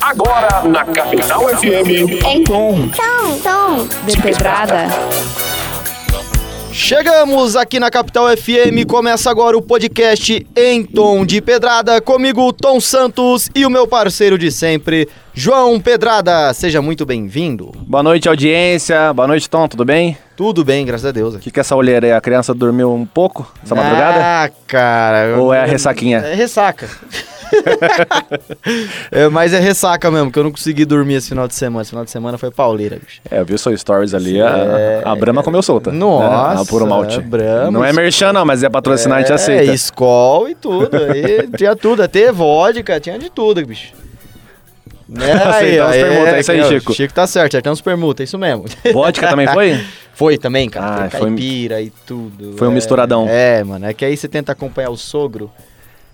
Agora na Capital FM. Em tom. Tom, tom. De pedrada. Chegamos aqui na Capital FM, começa agora o podcast em tom de pedrada, comigo Tom Santos e o meu parceiro de sempre, João Pedrada. Seja muito bem-vindo. Boa noite, audiência. Boa noite, Tom. Tudo bem? Tudo bem, graças a Deus. O que, que é essa olheira aí? A criança dormiu um pouco essa madrugada? Ah, cara. Ou é a ressaquinha? É ressaca. é, mas é ressaca mesmo, porque eu não consegui dormir esse final de semana. Esse final de semana foi pauleira, bicho. É, eu vi seu stories ali. A, É, a Brahma comeu solta. Nossa, né? A puro malte. é Brahma, não é merchan, não, mas é patrocinar, a gente É, aceita. Skol e tudo. Aí tinha tudo, até vodka, tinha de tudo, bicho. É, Aceitamos permuta, é isso aí, Chico. Chico tá certo, aceitamos permuta, é isso mesmo. Vodka também foi? Foi também, cara. Ah, foi foi- caipira e tudo. foi um é, misturadão. É, mano. É que aí você tenta acompanhar o sogro.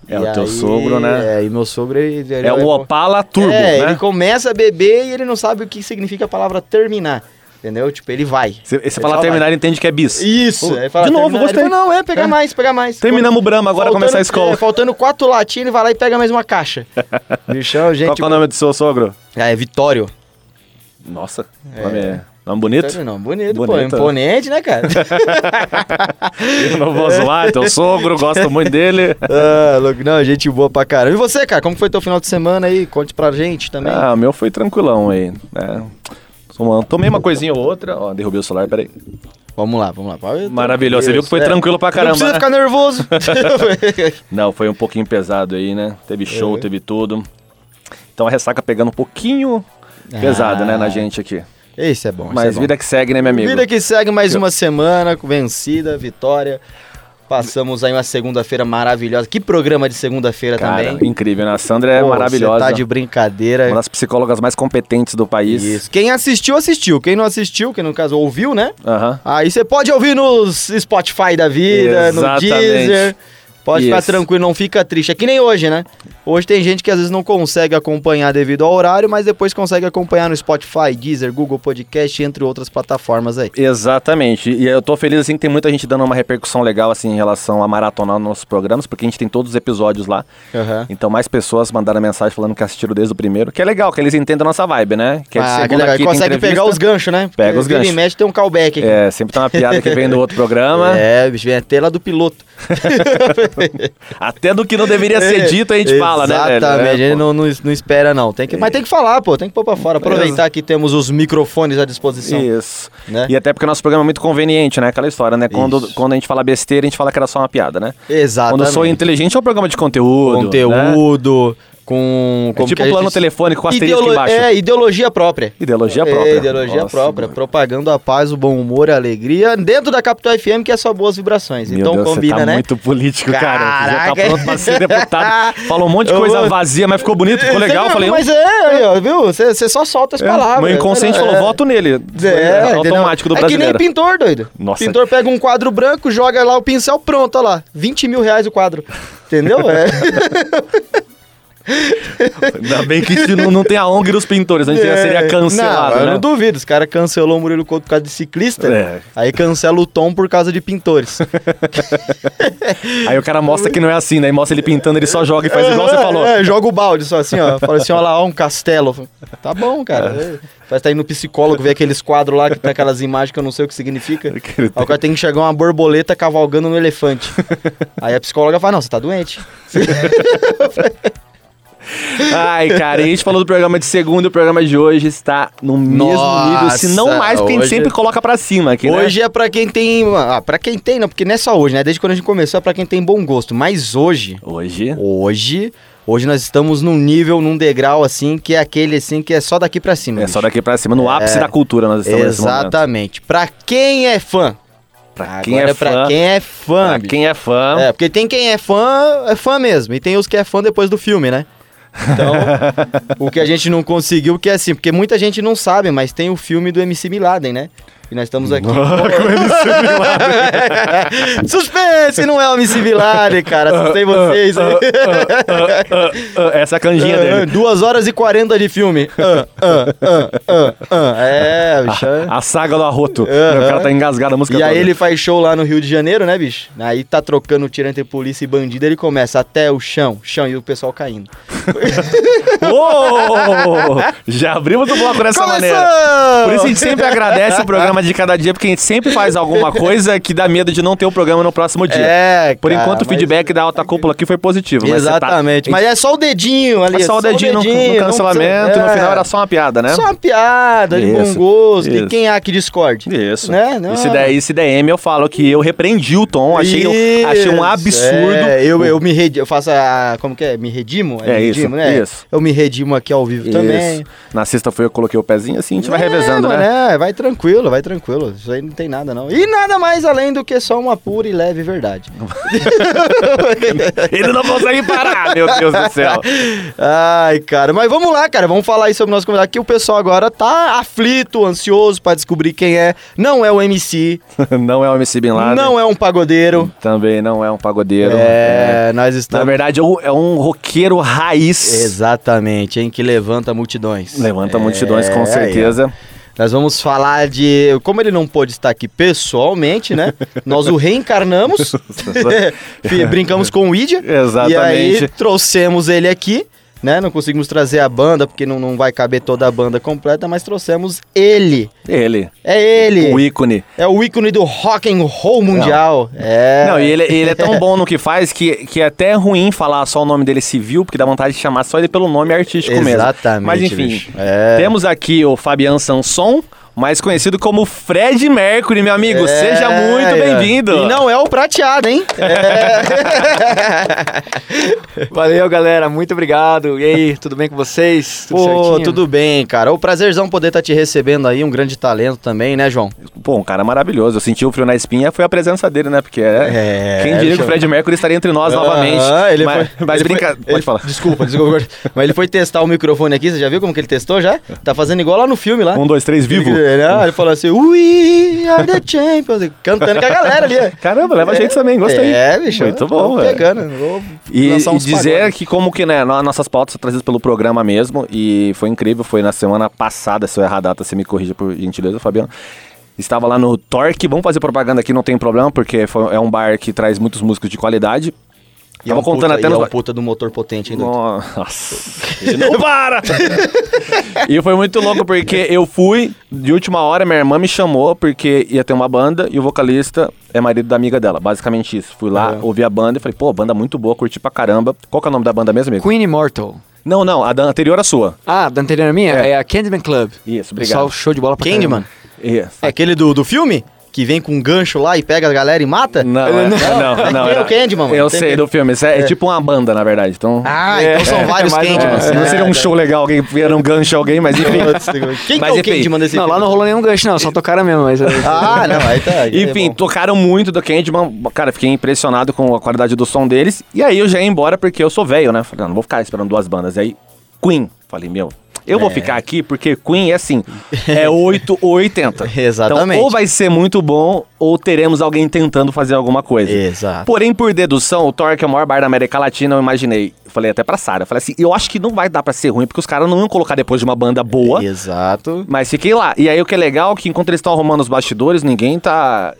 É, e o teu aí- sogro, né? É, e meu sogro. Ele, ele É o Opala Turbo, É, né? ele começa a beber e ele não sabe o que significa a palavra terminar. Entendeu? Tipo, ele vai. Você fala terminar, ele entende que é bis. Isso. Pô, fala, de novo, terminar, gostei. fala, não, é, pegar É. mais, pegar mais. Terminamos o Brahma, agora Faltando- começa a escola. é, faltando quatro latinhas, ele vai lá e pega mais uma caixa. Bichão, gente. Qual é o nome do seu sogro? Ah, é Vitório. Nossa, nome, é... nome bonito. Não, bonito, pô. Bonito. Imponente, né, cara? Eu não vou zoar, é teu sogro, gosto muito dele. ah. Não, gente boa pra caramba. E você, cara, como foi teu final de semana aí? Conte pra gente também. Ah, o meu foi tranquilão aí. né? Tomei uma coisinha ou outra. Ó, derrubei o celular, peraí. Vamos lá, vamos lá. Maravilhoso. Você viu que foi É. tranquilo pra caramba. Não precisa né? ficar nervoso. Não, foi um pouquinho pesado aí, né? Teve show, É. teve tudo. Então a ressaca pegando um pouquinho pesado, né, na gente aqui. Esse é bom. Mas é bom. vida que segue, né, meu amigo? Vida que segue mais uma semana, vencida, vitória. Passamos aí uma segunda-feira maravilhosa. Que programa de segunda-feira também. incrível, né? A Sandra é Pô, maravilhosa. Tá de brincadeira. Uma das psicólogas mais competentes do país. Isso. Quem assistiu, assistiu. Quem não assistiu, quem no caso ouviu, né? Aham. Aí você pode ouvir nos Spotify da vida, no Exatamente. Deezer. Pode ficar Isso. tranquilo, não fica triste. É que nem hoje, né? Hoje tem gente que às vezes não consegue acompanhar devido ao horário, mas depois consegue acompanhar no Spotify, Deezer, Google Podcast, entre outras plataformas aí. Exatamente. E eu tô feliz assim que tem muita gente dando uma repercussão legal assim em relação a maratonar nossos programas, porque a gente tem todos os episódios lá. Aham. Então mais pessoas mandaram mensagem falando que assistiram desde o primeiro, que é legal, que eles entendem a nossa vibe, né? Que é de Ah, segunda que legal. quinta consegue pegar os ganchos, né? Pega Porque os ganchos. e mexe tem um callback aqui. É, sempre tem uma piada que vem do outro programa. É, bicho, vem até lá do piloto. Até do que não deveria ser dito a gente fala, né? Exatamente, É, a gente não, não, não espera não. Tem que, mas tem que falar, pô, tem que pôr pra fora. Aproveitar que temos os microfones à disposição. Isso. Né? E até porque o nosso programa é muito conveniente, né? Aquela história, né? Quando, Isso. quando a gente fala besteira, a gente fala que era só uma piada, né? Exatamente. Quando eu sou inteligente é um programa de conteúdo. né? Com... É tipo plano gente- telefônico com asterisco Ideolo- embaixo. É, ideologia própria. Ideologia própria. É, ideologia Nossa, própria, mano. propagando a paz, o bom humor, a alegria, dentro da Capital FM, que é só boas vibrações. Meu então Deus, combina, você tá né? muito político, cara. Você já Caraca. tá pronto pra ser deputado. Falou um monte de coisa vazia, mas ficou bonito, ficou legal. Eu falei, viu? Mas é, aí, ó, viu? Você só solta as é, palavras. meu inconsciente É, falou, é. voto nele. É, entendeu? automático do é brasileiro. que nem pintor, doido. Nossa. Pintor pega um quadro branco, joga lá o pincel, pronto, olha lá. 20 mil reais o quadro. Entendeu? É. Ainda bem que isso não, não tem a ONG dos pintores, a gente já seria É. cancelado, Não, eu né? não duvido. Os caras cancelou o Murilo Couto por causa de ciclista. É. Aí cancela o Tom por causa de pintores. Aí o cara mostra que não é assim, né? E mostra ele pintando, ele só joga e faz igual você falou. É, joga o balde só assim, ó. Fala assim, ó lá, ó, um castelo. Tá bom, cara. É. Parece tá indo no psicólogo, ver aqueles quadros lá que tem aquelas imagens que eu não sei o que significa. Aí o cara tem que enxergar uma borboleta cavalgando no elefante. Aí a psicóloga fala, não, você tá doente. Ai, cara, e a gente falou do programa de segunda e o programa de hoje está no mesmo Nossa, nível, se não mais, porque a gente hoje- sempre coloca pra cima aqui, né? Hoje é pra quem tem. Ah, pra quem tem, não, porque não é só hoje, né? Desde quando a gente começou é pra quem tem bom gosto. Mas hoje, Hoje. hoje, hoje nós estamos num nível, num degrau assim, que é aquele assim que é só daqui pra cima. É bicho. só daqui pra cima, no ápice É. da cultura nós estamos. Exatamente. Pra quem é fã. Pra quem Agora é pra fã, quem é fã. pra bicho. quem é fã, É, porque tem quem é fã, é fã mesmo. E tem os que é fã depois do filme, né? Então, o que a gente não conseguiu, que é assim, porque muita gente não sabe, mas tem o filme do MC Bin Laden, né? E nós estamos aqui. Suspense, não é o MC Laden, cara. Assustei vocês aí. Ah, essa é a canjinha Ah, dele. Duas horas e quarenta de filme. Ah. É, bicho. é. A saga do arroto. O cara tá engasgado a música E aí toda. ele faz show lá no Rio de Janeiro, né, bicho? Aí tá trocando tiro entre polícia e bandido, ele começa até o chão, chão, e o pessoal caindo. Ô, já abrimos o bloco dessa maneira. Por isso a gente sempre agradece o programa de cada dia, porque a gente sempre faz alguma coisa que dá medo de não ter o programa no próximo dia. É, Por cara, enquanto, o mas- feedback da alta cúpula aqui foi positivo. mas tá- Exatamente. Mas é só o dedinho ali. É só o dedinho, no- no, não cancelamento, precisa- no é. final era só uma piada, né? Só uma piada de bom Isso, gosto. isso. E quem há que discorde? Isso. Né? Não. E se der, e se der M, eu falo que eu repreendi o tom, achei, Isso, achei um absurdo. é, eu, eu me redimo, eu faço a. Como que é? Me redimo? É isso, redimo, né? isso. Eu me redimo aqui ao vivo Isso. também. Na sexta-feira eu coloquei o pezinho assim, a gente vai É, revezando, mano, né? É, vai tranquilo, vai tranquilo. Isso aí não tem nada, não. E nada mais além do que só uma pura e leve verdade. Ele não consegue parar, meu Deus do céu. Ai, cara, mas vamos lá, cara. Vamos falar aí sobre o nosso convidado. Que o pessoal agora tá aflito, ansioso pra descobrir quem é. Não é o MC, Não é o MC Bin Laden. não é um pagodeiro. Também não é um pagodeiro. É, nós Na estamos. verdade, é um, é um roqueiro raiz. Exatamente, hein? Que levanta multidões. Levanta multidões, É, com aí, certeza. ó. Nós vamos falar de. Como ele não pôde estar aqui pessoalmente, né? Nós o reencarnamos. Brincamos com o Idia. Exatamente. E aí trouxemos ele aqui. Né? Não conseguimos trazer a banda, porque não, não vai caber toda a banda completa, mas trouxemos ele. Ele. É ele. O ícone. É o ícone do rock and roll mundial. É. Não, e ele, ele é tão bom no que faz que, que é até ruim falar só o nome dele civil, porque dá vontade de chamar só ele pelo nome artístico mesmo. Exatamente, Mas enfim. É. temos aqui o Fabian Sanson, mais conhecido como Fred Mercury, meu amigo. É, Seja muito é. bem-vindo. E não é o prateado, hein? É. Valeu, galera. Muito obrigado. E aí, tudo bem com vocês? Tudo Pô, certinho? tudo bem, cara. O prazerzão poder estar te recebendo aí, um grande talento também, né, João? Pô, um cara maravilhoso. Eu senti o frio na espinha, foi a presença dele, né? Porque é. É, Quem diria que o Fred Mercury estaria entre nós novamente. Ah, ele mas, foi, mas ele brinca. foi- Pode ele- falar. Desculpa, desculpa. mas ele foi testar o microfone aqui, você já viu como que ele testou já? Tá fazendo igual lá no filme lá. Um, dois, três, vivo. Ele, ah, ele falou assim, We are the champions, cantando com a galera ali. Caramba, leva a gente também, gostei. É, bicho. Muito bom, velho. pegando. Vou E, e dizer pagodes. que como que, né, no- nossas pautas são trazidas pelo programa mesmo, e foi incrível, foi na semana passada, se eu errar a data, você me corrija por gentileza, Fabiano. Estava lá no Torque, vamos fazer propaganda aqui, não tem problema, porque foi- é um bar que traz muitos músicos de qualidade. E é Tava um contando puta, até e nos... é um puta do motor potente ainda. Nossa, não para! e foi muito louco porque eu fui, de última hora, minha irmã me chamou porque ia ter uma banda e o vocalista é marido da amiga dela, basicamente isso. Fui lá, É. ouvi a banda e falei, pô, banda muito boa, curti pra caramba. Qual que é o nome da banda mesmo, amigo? Queen Immortal. Não, não, a da anterior à sua. Ah, da anterior minha? É. É, a Candyman Club. Isso, Pessoal, obrigado. show de bola pra Candyman? caramba. Isso. É aquele do, do filme? Que vem com um gancho lá e pega a galera e mata? Não, é- não, não, Tem era- o Candyman, mano. Eu sei do filme, isso é, é tipo uma banda, na verdade. Então, Ah, É, então são é, vários é Candymans. é, não seria um É, show legal alguém vier um gancho alguém, mas enfim. Quem Mas que é o. Candyman desse Não, lá não rolou nenhum gancho, não. Só tocaram mesmo, mas... Ah, não, aí tá. aí é Enfim, tocaram muito do Candyman. Cara, fiquei impressionado com a qualidade do som deles. E aí eu já ia embora porque eu sou velho, né? Falei, não, não vou ficar esperando duas bandas. Aí, Queen. Falei, meu, eu vou É. ficar aqui porque Queen é assim, é 8 ou 80. Exatamente. Então, ou vai ser muito bom, ou teremos alguém tentando fazer alguma coisa. Exato. Porém, por dedução, o Thor, que é o maior bar da América Latina, eu imaginei. Falei até pra Sarah. Falei assim, eu acho que não vai dar pra ser ruim, porque os caras não iam colocar depois de uma banda boa. Exato. Mas fiquei lá. E aí o que é legal é que enquanto eles estão arrumando os bastidores, ninguém tá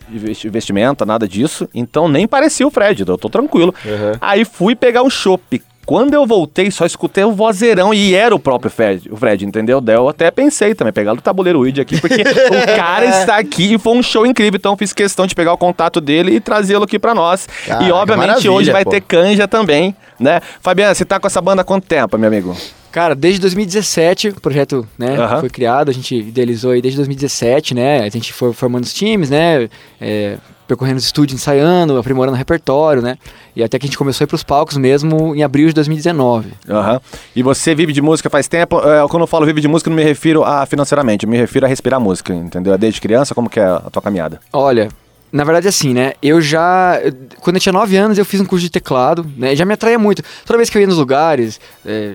vestimenta, nada disso. Então nem parecia o Fred, eu tô tranquilo. Uhum. Aí fui pegar um chopp. Quando eu voltei, só escutei o vozeirão e era o próprio Fred, o Fred, entendeu? Daí eu até pensei também, pegar do tabuleiro Weed aqui, porque o cara está aqui e foi um show incrível, então fiz questão de pegar o contato dele e trazê-lo aqui pra nós. Caraca, e obviamente hoje vai pô. ter canja também, né? Fabiana, você tá com essa banda há quanto tempo, meu amigo? Cara, desde 2017 o projeto né, Aham. foi criado, a gente idealizou aí desde 2017, né? A gente foi formando os times, né? é, percorrendo os estúdios, ensaiando, aprimorando o repertório, né? E até que a gente começou a ir pros palcos mesmo em abril de 2019. Aham. E você vive de música faz tempo? É, quando eu falo vive de música, não me refiro a financeiramente, eu me refiro a respirar música, entendeu? É Desde criança, como que é a tua caminhada? Olha, na verdade assim, né? Eu já. Quando eu tinha 9 anos, eu fiz um curso de teclado, né? Já me atraía muito. Toda vez que eu ia nos lugares. é,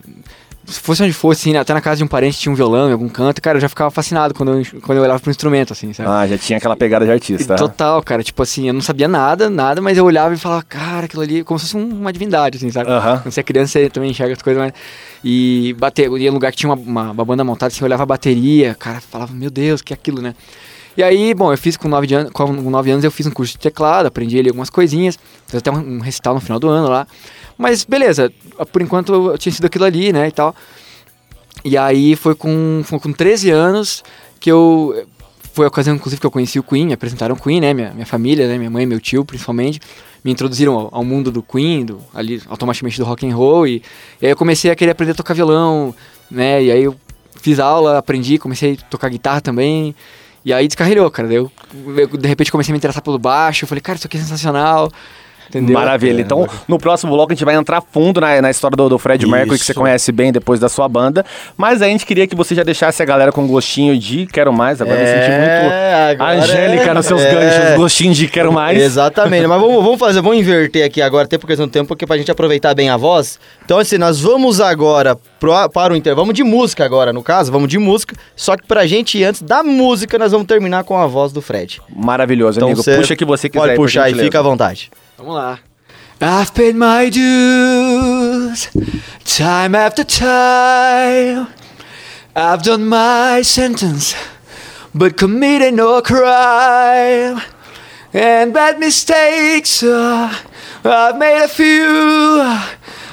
se fosse onde fosse, assim, né, até na casa de um parente tinha um violão em algum canto, cara, eu já ficava fascinado quando eu, quando eu olhava pro instrumento, assim, sabe? Ah, já tinha aquela pegada de artista. Total, cara. Tipo assim, eu não sabia nada, nada, mas eu olhava e falava, cara, aquilo ali, como se fosse um- uma divindade, assim, sabe? Aham. Quando você é criança, você também enxerga as coisas, mas. E bater, eu ia em lugar que tinha uma, uma, uma banda montada, assim, eu olhava a bateria, cara, falava, meu Deus, que é aquilo, né? E aí, bom, eu fiz com 9 anos, com 9 anos eu fiz um curso de teclado, aprendi ali algumas coisinhas, fiz até um, recital no final do ano lá. Mas beleza, por enquanto eu tinha sido aquilo ali, né, e tal. E aí foi com, foi com 13 anos que eu. Foi a ocasião, inclusive, que eu conheci o Queen, me apresentaram o Queen, né? Minha, minha família, né? Minha mãe, meu tio, principalmente. Me introduziram ao, ao mundo do Queen, do, ali, automaticamente do rock and roll. E, e aí eu comecei a querer aprender a tocar violão, né? E aí eu fiz aula, aprendi, comecei a tocar guitarra também. E aí descarrilhou, cara. Eu, eu, de repente comecei a me interessar pelo baixo. Eu falei, cara, isso aqui é sensacional. Entendeu? Maravilha. Então, no próximo bloco, a gente vai entrar fundo na, na história do, do Fred Mercury, que você conhece bem depois da sua banda. Mas a gente queria que você já deixasse a galera com gostinho de quero mais. Agora é, eu senti muito Angélica é, nos seus é, ganchos, gostinho de quero mais. Exatamente. Mas vamos, vamos fazer, vamos inverter aqui agora, até por questão do tempo, porque pra gente aproveitar bem a voz. Então, assim, nós vamos agora pro, para o intervalo. Vamos de música agora, no caso, vamos de música. Só que pra gente, antes da música, nós vamos terminar com a voz do Fred. Maravilhoso, então, amigo. Puxa que você quiser. Pode puxar aí, fica à vontade. Vamos lá. I've paid my dues time after time. I've done my sentence, but committed no crime. And bad mistakes, uh, I've made a few.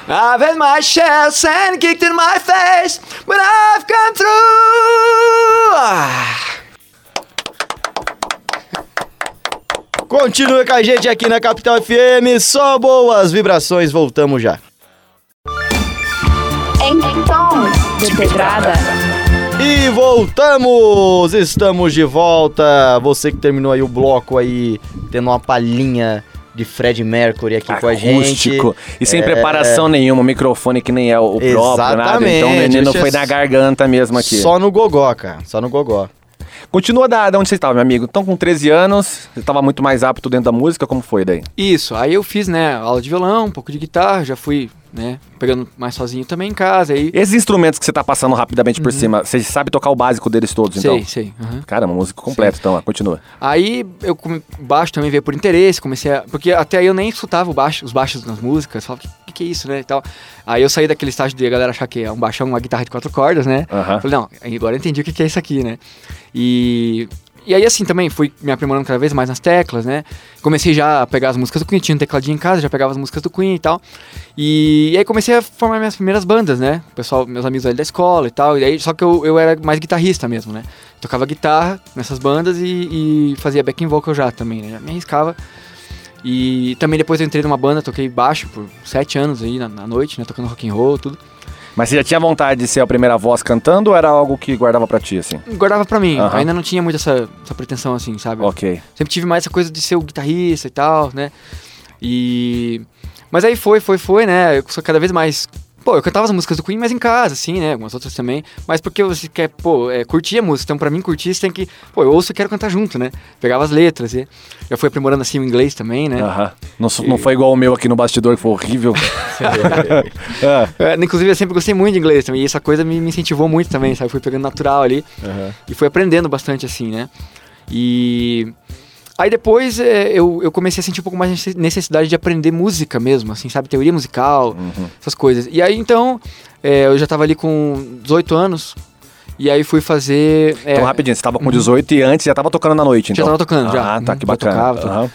I've had my shells and kicked in my face, but I've come through. Continue com a gente aqui na Capital FM, só boas vibrações, voltamos já. De pedrada. E voltamos! Estamos de volta. Você que terminou aí o bloco aí, tendo uma palhinha de Fred Mercury aqui Acústico, com a gente. E sem é... preparação nenhuma, microfone que nem é o próprio, Exatamente. nada. Então o menino foi na garganta mesmo aqui. Só no gogó, cara. Só no gogó. Continua da, da onde você estava, meu amigo. Então, com 13 anos, você estava muito mais apto dentro da música, como foi daí? Isso, aí eu fiz, né, aula de violão, um pouco de guitarra, já fui, né, pegando mais sozinho também em casa. Aí... Esses instrumentos que você está passando rapidamente por uhum. cima, você sabe tocar o básico deles todos, então? Sei, sei. Uhum. Caramba, música completa, então, ó, continua. Aí, eu, baixo também veio por interesse, comecei a... Porque até aí eu nem escutava baixo, os baixos nas músicas, falava, o que, que é isso, né, e tal. Aí eu saí daquele estágio de a galera achar que é um baixão, uma guitarra de quatro cordas, né? Uhum. Falei, não, agora eu entendi o que, que é isso aqui, né? E e aí, assim, também fui me aprimorando cada vez mais nas teclas, né? Comecei já a pegar as músicas do Queen, tinha um tecladinho em casa, já pegava as músicas do Queen e tal. E, e aí comecei a formar minhas primeiras bandas, né? O pessoal, meus amigos ali da escola e tal. E aí, só que eu, eu era mais guitarrista mesmo, né? Tocava guitarra nessas bandas e, e fazia backing vocal já também, né? Já me arriscava. E também depois eu entrei numa banda, toquei baixo por sete anos aí na, na noite, né? Tocando rock and roll, tudo. Mas você já tinha vontade de ser a primeira voz cantando ou era algo que guardava pra ti, assim? Guardava pra mim. Uhum. Ainda não tinha muito essa, essa pretensão, assim, sabe? Ok. Sempre tive mais essa coisa de ser o guitarrista e tal, né? E... Mas aí foi, foi, foi, né? Eu sou cada vez mais Pô, eu cantava as músicas do Queen, mas em casa, assim, né? Algumas outras também. Mas porque você quer, pô, é, curtir a música. Então, pra mim, curtir, você tem que. Pô, eu ouço e quero cantar junto, né? Pegava as letras e. Já fui aprimorando assim o inglês também, né? Aham. Não, e... não foi igual o meu aqui no bastidor, que foi horrível. é. é, inclusive, eu sempre gostei muito de inglês também. E essa coisa me, me incentivou muito também, sabe? Fui pegando natural ali. Uhum. E fui aprendendo bastante, assim, né? E. Aí depois é, eu, eu comecei a sentir um pouco mais necessidade de aprender música mesmo, assim, sabe? Teoria musical, uhum. essas coisas. E aí então, é, eu já tava ali com 18 anos. E aí fui fazer. É, então, rapidinho, você tava com 18 uhum. e antes já tava tocando na noite, então? Já tava tocando, já. Ah, tá, que bacana. Já tocava, uhum.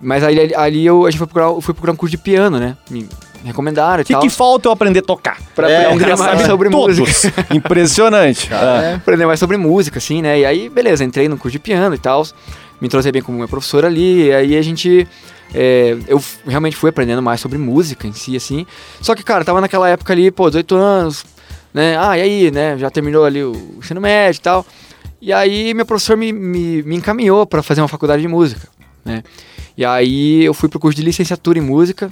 Mas aí, ali eu, a gente foi procurar, fui procurar um curso de piano, né? Me recomendaram e que tal. O que falta eu aprender a tocar? Pra é, aprender mais sobre todos. música. Impressionante. É. Aprender mais sobre música, assim, né? E aí, beleza, entrei no curso de piano e tal me entrosei bem como minha professora ali, e aí a gente. É, eu realmente fui aprendendo mais sobre música em si, assim. Só que, cara, tava naquela época ali, pô, 18 anos, né? Ah, e aí, né? Já terminou ali o ensino médio e tal. E aí meu professor me, me, me encaminhou para fazer uma faculdade de música, né? E aí eu fui pro curso de licenciatura em música,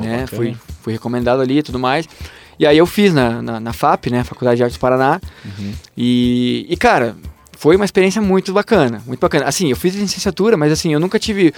né? Fui, fui recomendado ali e tudo mais. E aí eu fiz na, na, na FAP, né? Faculdade de Artes do Paraná. Uhum. E, e, cara, foi uma experiência muito bacana, muito bacana. Assim, eu fiz licenciatura, mas assim, eu nunca tive,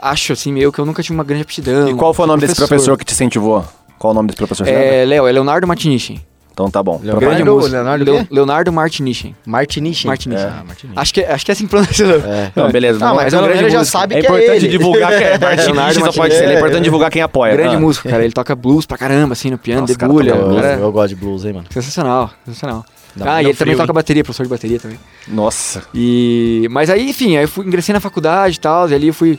acho assim, meio que eu nunca tive uma grande aptidão. E qual foi o nome professor. desse professor que te incentivou? Qual o nome desse professor? É, Léo, é Leonardo Martinichi. Então tá bom. Leonardo- Grande Leonardo- músico. Leonardo? Leonardo Martinichen. Martiniche. Martiniche. Ah. Acho que, acho que é assim que pronuncia. É. Não, beleza. Ah, não, mas mas é o um Leonardo grande já músico. sabe é que importante é ele. divulgar que é Leonardo Martinista, só pode ser. É importante divulgar quem apoia. Grande Ah. músico, cara. Ele toca blues pra caramba, assim, no piano, Nossa, cara, debulha. o cara eu gosto de blues, hein, mano. Sensacional, sensacional. Dá ah, e ele também frio, toca bateria, professor de bateria também. Nossa. E... Mas aí, enfim, aí eu fui, ingressei na faculdade e tal, e ali eu fui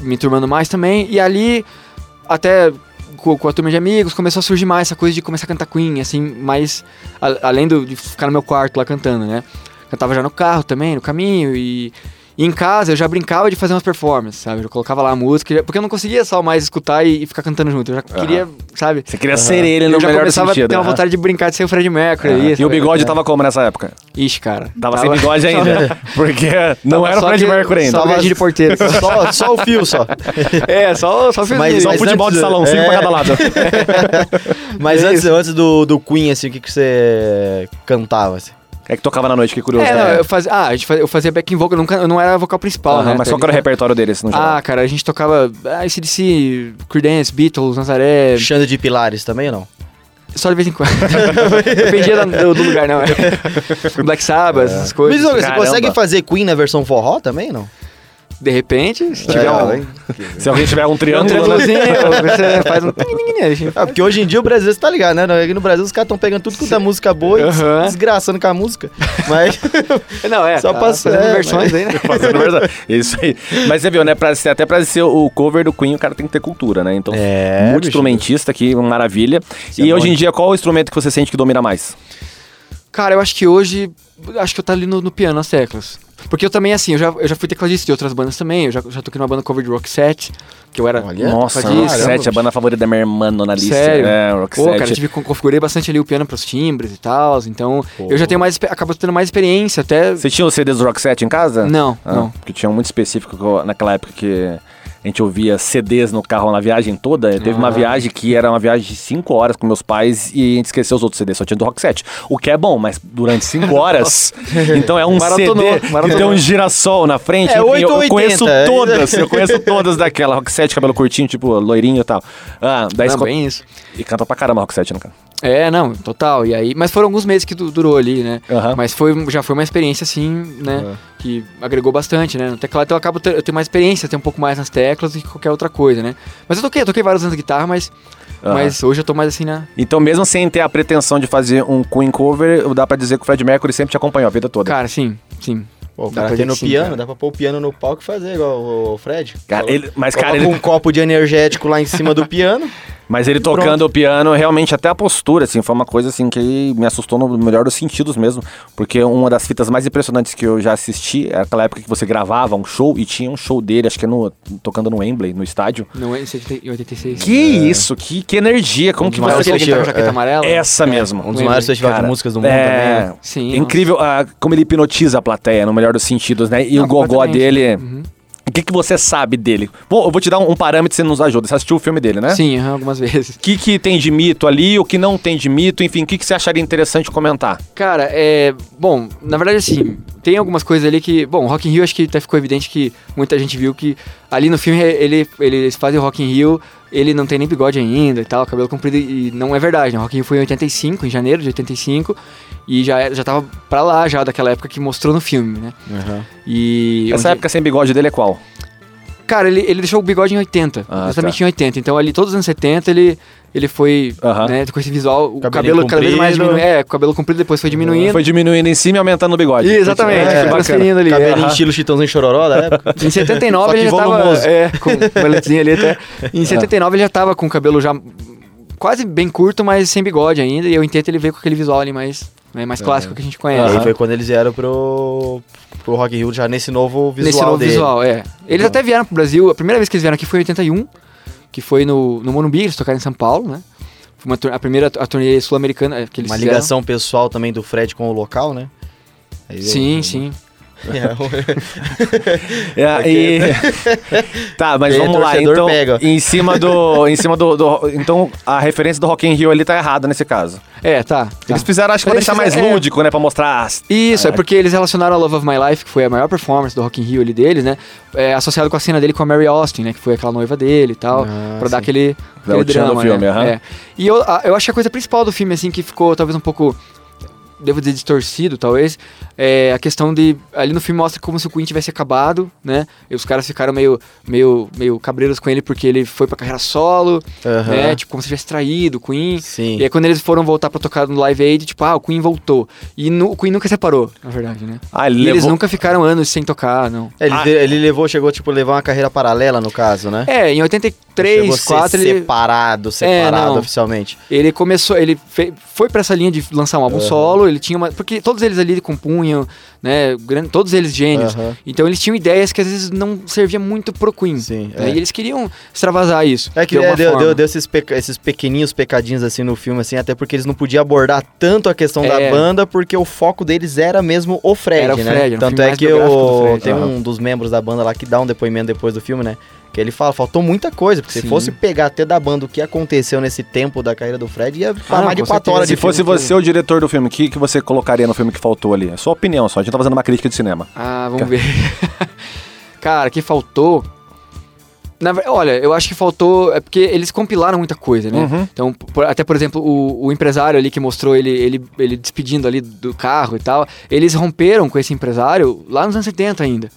me turmando mais também, e ali, até com, com a turma de amigos, começou a surgir mais essa coisa de começar a cantar Queen, assim, mais... a- além do, de ficar no meu quarto lá cantando, né? Cantava já no carro também, no caminho, e... e em casa eu já brincava de fazer umas performances, sabe? Eu colocava lá a música, porque eu não conseguia só mais escutar e, e ficar cantando junto. Eu já queria, sabe? Você queria ser ele no eu já melhor começava sentido. a ter uma vontade de brincar de ser o Fred Mercury. Aí, E o bigode tava como nessa época? Ixi, cara. Tava sem bigode ainda. Porque não era o Fred que- Mercury ainda. Só Tava- de porteiro. Só, só o fio, só. é, só, só fiz Mas- isso. Só mas futebol antes- de salão, cinco é. pra cada lado. Mas É antes, antes do, do Queen, assim, o que, que você cantava, assim? É que tocava na noite, que curioso. É, não, né? eu fazia, ah, a gente fazia, eu fazia backing vocal, eu, nunca, eu não era vocal principal, Aham, né? mas Tá qual que era o repertório deles, no geral? Ah, cara, a gente tocava ah, ACDC, Creedence, Beatles, Nazaré, Xande de Pilares também ou não? só de vez em quando. Dependia do, do lugar, não. Black Sabbath, essas coisas. Mas você Caramba. consegue fazer Queen na versão forró também, não? De repente, se tiver Legal, um, hein? Se alguém tiver um um triângulo, né? triângulozinho, você faz um... Ah, porque hoje em dia o Brasil, você tá ligado, né? Aqui no Brasil os caras estão pegando tudo quanto é música boa e desgraçando com a música. Mas Não, é, Só tá pra- fazendo é, versões aí, né? Fazendo verdade. Isso aí. Mas você viu, né? Pra ser, até pra ser o cover do Queen, o cara tem que ter cultura, né? Então, É, muito bicho. instrumentista aqui, uma maravilha. Isso e é hoje bom. em dia, qual o instrumento que você sente que domina mais? Cara, eu acho que hoje. Acho que eu tá ali no, no piano, as teclas. Porque eu também, assim, eu já, eu já fui tecladista de outras bandas também. Eu já, já toquei numa banda cover de rock set, que eu era. Olha, Nossa, isso. 7, a banda favorita da minha irmã na lista. Sério? É, Rock Pô, 7. cara, eu tive, con- configurei bastante ali o piano pros timbres e tal. Então, Pô. eu já tenho mais. Acabo tendo mais experiência até. Você tinha os CDs do Rock 7 em casa? Não, Ah, não. Porque tinha um muito específico naquela época que a gente ouvia CDs no carro na viagem toda. Teve uma viagem que era uma viagem de 5 horas com meus pais e a gente esqueceu os outros CDs, só tinha do Rock 7. O que é bom, mas durante 5 horas. então é um Maratonou, CD que maratonou. tem um girassol na frente. É, enfim, eu, 8 ou eu conheço 80, é. todas. Eu conheço todas daquela. Rock 7, cabelo curtinho, tipo loirinho e tal. Ah, daí Não, esco- bem isso. E canta pra caramba Rock 7, né, cara? É, não, total. E aí, mas foram alguns meses que du- durou ali, né? Aham. Mas foi, já foi uma experiência, assim, né? Que agregou bastante, né? No teclado então eu acabo eu tenho mais experiência, tenho um pouco mais nas teclas do que qualquer outra coisa, né? Mas eu toquei, eu toquei vários anos de guitarra, mas, Aham. mas hoje eu tô mais assim na. Então, mesmo sem ter a pretensão de fazer um Queen cover, dá pra dizer que o Fred Mercury sempre te acompanhou a vida toda. Cara, sim, sim. Pô, cara pra tem no que sim, piano, cara. dá pra pôr o piano no palco e fazer igual o Fred. Cara, ele- mas, cara, ele- um copo de energético lá em cima do piano. Mas ele tocando o piano, realmente até a postura, assim, foi uma coisa assim que me assustou no melhor dos sentidos mesmo. Porque uma das fitas mais impressionantes que eu já assisti é aquela época que você gravava um show e tinha um show dele, acho que é no, tocando no Wembley, no estádio. Não é em 70 em 86. Que isso, que, que energia, como Um que você... aquele que tá com a é. jaqueta amarela? Essa mesmo. Um dos maiores festivais de músicas do mundo é, também. né? Sim. É incrível ah, como ele hipnotiza a plateia, no melhor dos sentidos, né? E Não, o gogó dele... Uhum. O que, que você sabe dele? Bom, eu vou te dar um, um parâmetro, você nos ajuda. Você assistiu o filme dele, né? Sim, algumas vezes. O que, que tem de mito ali, o que não tem de mito, enfim, o que, que você acharia interessante comentar? Cara, é. Bom, na verdade, assim, tem algumas coisas ali que. Bom, Rock in Rio acho que até ficou evidente que muita gente viu que ali no filme ele, eles fazem o Rock in Rio, ele não tem nem bigode ainda e tal, cabelo comprido, e não é verdade, né? O Rock in Rio foi em 85, em janeiro de 85, e já, já tava pra lá já daquela época que mostrou no filme, né? Aham. E. Essa onde- época sem bigode dele é qual? Cara, ele, ele deixou o bigode em 80, Ah, justamente tá. em 80. Então ali todos os anos 70 ele, ele foi, Aham. né, com esse visual, o cabelo cada vez mais diminuindo. É, o cabelo comprido depois foi diminuindo. Foi diminuindo em cima e aumentando o bigode. Exatamente, É, foi ali. Cabelinho é. estilo Chitãozinho Chororó da época. Em 79 Só ele já tava. É, com lentezinha ali até. Em 79 ele já tava com o cabelo já quase bem curto, mas sem bigode ainda. E eu entendo ele veio com aquele visual ali mais, né, mais clássico que a gente E conhece. aí foi quando eles vieram pro, pro Rock Rio já nesse novo visual Nesse novo dele. visual, é. Eles Então. até vieram pro Brasil. A primeira vez que eles vieram aqui foi em 81, que foi no, no Morumbi, eles tocaram em São Paulo, né? Foi uma, a primeira a turnê sul-americana é, que eles Uma fizeram. ligação pessoal também do Fred com o local, né? Aí Sim, eu- sim. É, e... tá, mas vamos lá. Então, pega. em cima do, em cima do, do- então a referência do Rock in Rio ali tá errada nesse caso. É, tá. tá. Eles fizeram, acho que pra deixar mais é. lúdico, né, para mostrar. as- Isso, é porque eles relacionaram a Love of My Life, que foi a maior performance do Rock in Rio ali deles, né? É, associado com a cena dele com a Mary Austin, né? Que foi aquela noiva dele e tal. Ah, pra dar aquele, aquele drama, filme, né? aham. É. E eu, a- eu acho que a coisa principal do filme, assim, que ficou talvez um pouco... Devo dizer distorcido, talvez. É a questão de. Ali no filme mostra como se o Queen tivesse acabado, né? E os caras ficaram meio, meio, meio cabreiros com ele porque ele foi pra carreira solo, Aham. né? Tipo, como se tivesse traído o Queen. Sim. E aí quando eles foram voltar pra tocar no Live Aid, tipo, ah, o Queen voltou. E nu- o Queen nunca separou, na verdade, né? Ah, ele E eles levou- nunca ficaram anos sem tocar, não. Ele, Ah. ele levou, chegou, tipo, levar uma carreira paralela, no caso, né? É, em chegou 83, a ser 4, ele, separado, separado não. oficialmente. ele começou, ele fe- foi pra essa linha de lançar um álbum solo, ele tinha uma... Porque todos eles ali compunham, né, todos eles gênios. Então eles tinham ideias que às vezes não serviam muito pro Queen. Sim, né? é. E eles queriam extravasar isso. É que de é, deu, deu, deu esses, peca- esses pequeninhos pecadinhos assim no filme, assim, até porque eles não podiam abordar tanto a questão da É. banda, porque o foco deles era mesmo o Fred, Era o né? Fred, um Tanto é que tem um dos membros da banda lá que dá um depoimento depois do filme, né? Que ele fala, faltou muita coisa, porque se Sim. fosse pegar até da banda o que aconteceu nesse tempo da carreira do Fred, ia Ah, falar mais de quatro horas Se de fosse filme. você o diretor do filme, o que, que você colocaria no filme que faltou ali? É sua opinião só, a gente tá fazendo uma crítica de cinema. Ah, vamos ver. Cara, que faltou. Na olha, eu acho que faltou. É porque eles compilaram muita coisa, né? Uhum. Então, por- até por exemplo, o, o empresário ali que mostrou ele, ele, ele despedindo ali do carro e tal, eles romperam com esse empresário lá nos anos 70 ainda.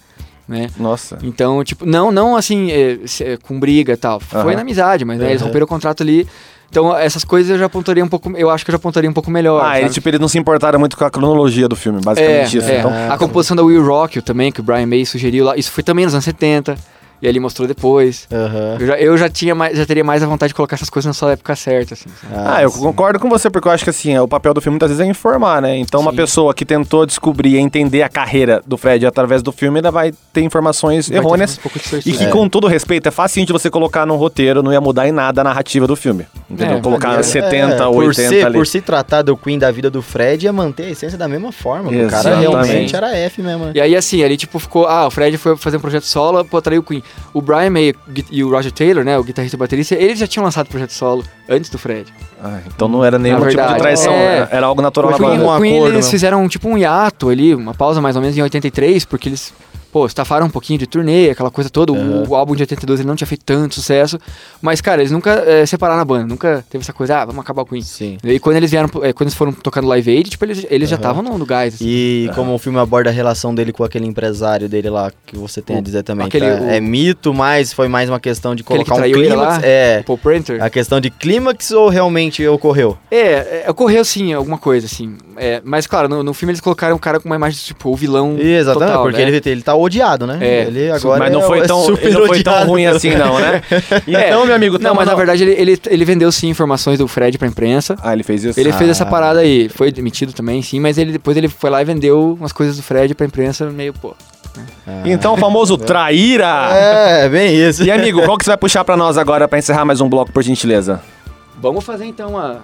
Né? Nossa. Então, tipo, não, não assim, é, é, com briga e tal. Foi Aham. na amizade, mas né, eles Aham. romperam o contrato ali. Então, essas coisas eu já apontaria um pouco. Eu acho que eu já apontaria um pouco melhor. Ah, sabe? eles, tipo, eles não se importaram muito com a cronologia do filme, basicamente É, isso. é. Então, a composição da Will Rock também, que o Brian May sugeriu lá, isso foi também nos anos 70. E ele mostrou depois. Aham. Eu já, eu já tinha mais, já teria mais a vontade de colocar essas coisas na sua época certa, assim. sabe? Ah, eu sim. concordo com você, porque eu acho que assim, o papel do filme muitas vezes é informar, né? Então, uma Sim. pessoa que tentou descobrir e entender a carreira do Fred através do filme ainda vai ter informações Vai ter errôneas. um pouco E que, É. com todo respeito, é fácil de você colocar num roteiro, não ia mudar em nada a narrativa do filme. Entendeu? É, colocar é, 70, É, 80 por ser, ali. Por se tratar do Queen da vida do Fred, ia manter a essência da mesma forma. O cara realmente era F mesmo. né? E aí, assim, ali, tipo, ficou... Ah, o Fred foi fazer um projeto solo, pô, traiu o Queen. O Brian May e o Roger Taylor, né, o guitarrista e baterista, eles já tinham lançado projeto solo antes do Fred. Ah, então não era nenhum tipo de traição, é. era, era algo natural O na Queen, um o Queen, acordo, eles né? fizeram, tipo, um hiato ali, uma pausa mais ou menos em 83, porque eles... Pô, estafaram um pouquinho de turnê, aquela coisa toda. O-. O, álbum de 82 ele não tinha feito tanto sucesso. Mas, cara, eles nunca eh, separaram a banda. Nunca teve essa coisa, ah, vamos acabar o Queen. Sim. E quando eles vieram, eh, quando eles foram tocar no Live Aid, tipo, eles, eles já Aham. estavam no, no gás. assim. E como o filme aborda a relação dele com aquele empresário dele lá, que você tem a dizer também. aquele- tá? o- É mito, mas foi mais uma questão de Aquele que colocar um clímax. lá? É. O Paul Printer. A questão de clímax ou realmente ocorreu? É, é, ocorreu sim, alguma coisa, assim. É, mas, claro, no, no filme eles colocaram o cara com uma imagem, tipo, o vilão. Exatamente, total, porque né? ele, ele tá odiado, né? É. Ele agora Mas não é- foi é tão, super ele não foi tão ruim assim, não, né? É, Então, meu amigo, Não, mas na verdade ele, ele, ele vendeu sim informações do Fred pra imprensa. Ah, ele fez isso? Ele fez essa Ah. parada aí, foi demitido também, sim, mas ele depois ele foi lá e vendeu umas coisas do Fred pra imprensa, meio, pô. Então, o famoso traíra! É, bem isso. E amigo, qual que você vai puxar pra nós agora pra encerrar mais um bloco, por gentileza? Vamos fazer então uma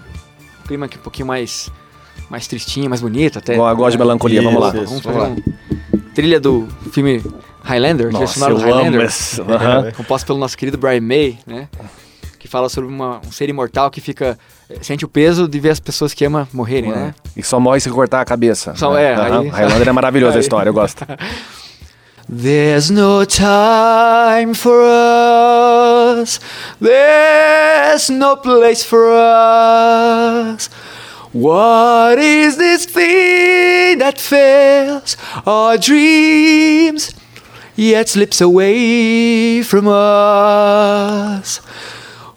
um clima aqui um pouquinho mais mais tristinho, mais bonito até. Eu gosto de melancolia, vamos lá. Isso, Vamos vamos fazer um trilha do filme Highlander, Nossa, eu amo Highlander. esse. Aham. composto pelo nosso querido Brian May, né? Que fala sobre uma- um ser imortal que fica eh, sente o peso de ver as pessoas que ama morrerem, né? E só morre se cortar a cabeça. Só- né? é, Aham. aí- Highlander é maravilhosa a história, eu gosto. There's no time for us. There's no place for us. What is this thing that fails our dreams yet slips away from us?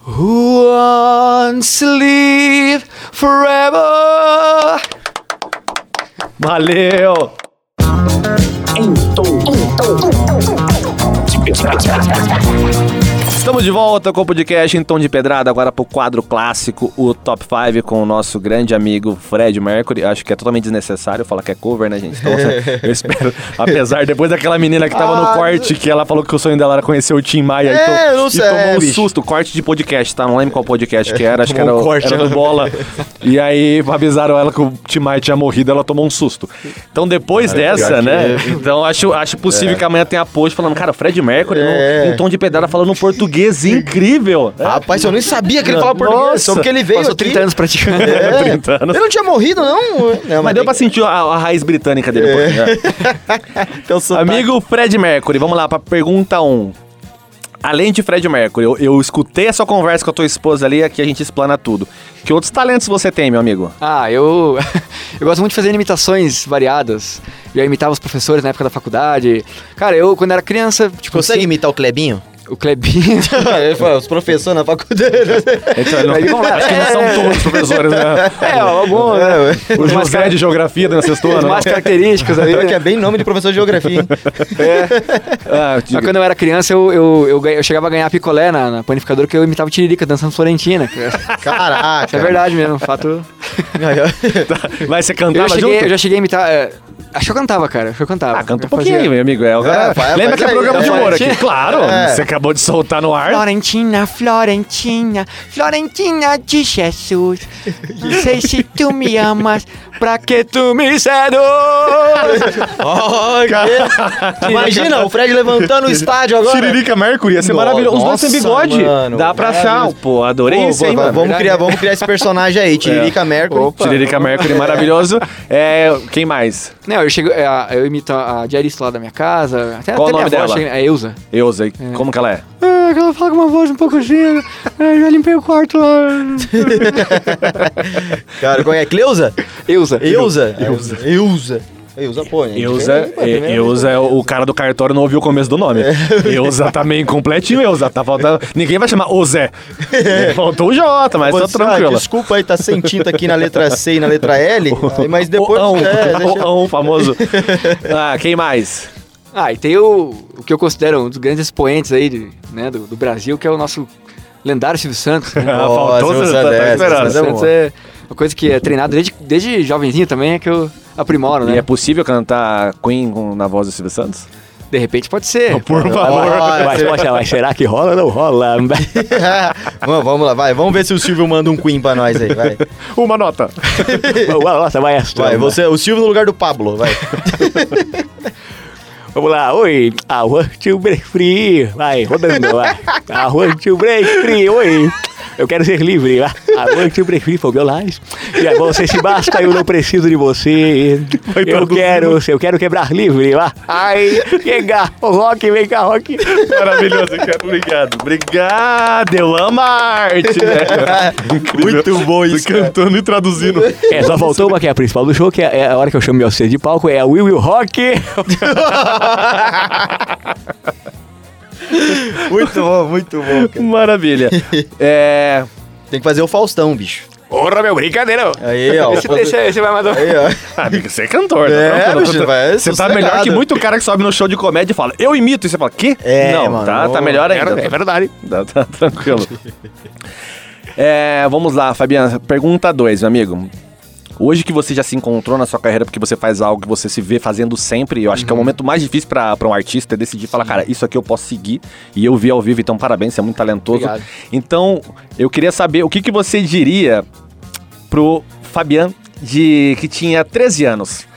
Who wants to live forever? Valeu! Em tom de pedrada. Estamos de volta com o podcast em tom de pedrada, agora pro quadro clássico, o Top 5 com o nosso grande amigo Fred Mercury. Acho que é totalmente desnecessário falar que é cover, né, gente? Então, eu espero, apesar, depois daquela menina que tava no Ah, corte, que ela falou que o sonho dela era conhecer o Tim Maia É, e, to- e sei, tomou é, um bicho. susto, corte de podcast, tá? Não lembro qual podcast que era, acho que era, um o- corte, era do né? Bola. E aí avisaram ela que o Tim Maia tinha morrido, ela tomou um susto. Então depois dessa, pior que né? é. Então acho, acho possível que amanhã tenha post falando, cara, o Fred Mercury no- É. em tom de pedrada falando um português incrível. Rapaz, eu nem sabia que ele falava português, Nossa. só porque ele veio Passou aqui. 30 anos praticando. É. 30 anos. Ele não tinha morrido, não? não Mas deu pra sentir a, a raiz britânica dele. um né? Então, sotaque. Amigo Fred Mercury, vamos lá pra pergunta 1. Além de Fred Mercury, eu, eu escutei a sua conversa com a tua esposa ali, aqui a gente explana tudo. Que outros talentos você tem, meu amigo? Ah, eu, eu gosto muito de fazer imitações variadas. Já imitava os professores na época da faculdade. Cara, eu, quando era criança, tipo, Consegue assim, imitar o Clebinho? O Clebinho. Os professores na faculdade. Então, não- Aí, vamos lá. acho que não são É. todos os professores, né? é, algum, né? É, ué. O José de Geografia da sexto Os ano. mais característicos ali. Pior que né? é bem nome de professor de geografia, hein? Ah, Mas diga. quando eu era criança, eu, eu, eu, eu chegava a ganhar picolé na, na panificadora que eu imitava Tiririca dançando Florentina. cara. Caraca. Isso é verdade mesmo, fato. Mas você Eu cantava já, cheguei, junto? eu já cheguei a imitar. é, acho que eu cantava, cara. Acho que eu cantava. Ah, canta um pouquinho aí, fazia- meu amigo. É, É, vai, Lembra que é aí, programa de é, humor aqui? Claro, É. você acabou de soltar no ar. Florentina, Florentina, Florentina de Jesus. Não sei se tu me amas, Pra que tu me seduz? Ó, que- Imagina, o Fred levantando o estádio agora. Tiririca Mercury, ia ser Nossa, maravilhoso. Os dois têm bigode. mano, Dá pra achar. Pô, adorei Pô, isso aí, pô, mano. vamos, criar, vamos criar esse personagem aí, Tiririca Mercury. Opa. Tiririca Mercury, maravilhoso. É, quem mais? Não, eu chego. é, eu imito a diarista lá da minha casa. Até, Qual até o nome dela? chega- É Eusa. Eusa, como que ela é? Ah, ela fala com uma voz um pouco assim. Eu já limpei o quarto lá. Cara, qual é? Cleusa? Eusa. Eusa? Eusa. Eusa. Eusa, pô, gente. Eusa, É, é, Eusa é o o cara do cartório não ouviu o começo do nome. Eusa tá meio incompletinho, Eusa. Tá faltando. Ninguém vai chamar o Zé. Faltou o J, mas tá ah, tranquilo. desculpa aí, tá sem tinta aqui na letra C e na letra L, mas depois... o é, deixa- o ão famoso. Ah, quem mais? Ah, e tem o, o que eu considero um dos grandes expoentes aí de- né, do, do Brasil, que é o nosso lendário Silvio Santos. Né? Ah, faltou, tá Santos, é, esperando. Silvio bom. Santos é uma coisa que é treinado desde, desde jovenzinho também, é que eu aprimoro, E né? é possível cantar Queen com- na voz do Silvio Santos? De repente pode ser. Por favor. Mas, será que rola ou não rola? vamos, vamos lá, vai. Vamos ver se o Silvio manda um Queen pra nós aí, vai. Uma nota. Nossa, maestro. Vai, você, o Silvio no lugar do Pablo, vai. Vamos lá, oi, I want to break free. Vai, rodando, vai. I want to break free, oi. Eu quero ser livre, vai. Want to break free for your life. E aí você se basta, eu não preciso de você. Vai Eu quero, eu quero quebrar livre. Ai, chega, o rock, vem cá, rock. Maravilhoso, cara. Obrigado. Obrigado. Eu amo a arte. Incrível. Muito bom isso, Cantando e traduzindo. É, só faltou uma que é a principal do show, que é, é a hora que eu chamo meu C de palco, é a Will Will Rock. Muito bom, muito bom. cara. Maravilha. É. Tem que fazer o Faustão, bicho. Porra, meu, brincadeira. Aí, ó. Esse, esse, esse vai mandar. Aí, ó. Ah, amigo, você é cantor, tá É, bicho, vai, Você tá melhor que muito cara que sobe no show de comédia e fala, eu imito. E você fala, quê? É, Não, mano, tá, tá melhor ainda. É verdade. Tá, tá tranquilo. É, vamos lá, Fabiana. Pergunta 2, meu amigo. Hoje que você já se encontrou na sua carreira porque você faz algo que você se vê fazendo sempre, eu acho que é o momento mais difícil pra um artista é decidir falar, cara, isso aqui eu posso seguir. E eu vi ao vivo, então parabéns, você é muito talentoso. Obrigado. Então, eu queria saber o que, que você diria pro Fabian de que tinha 13 anos.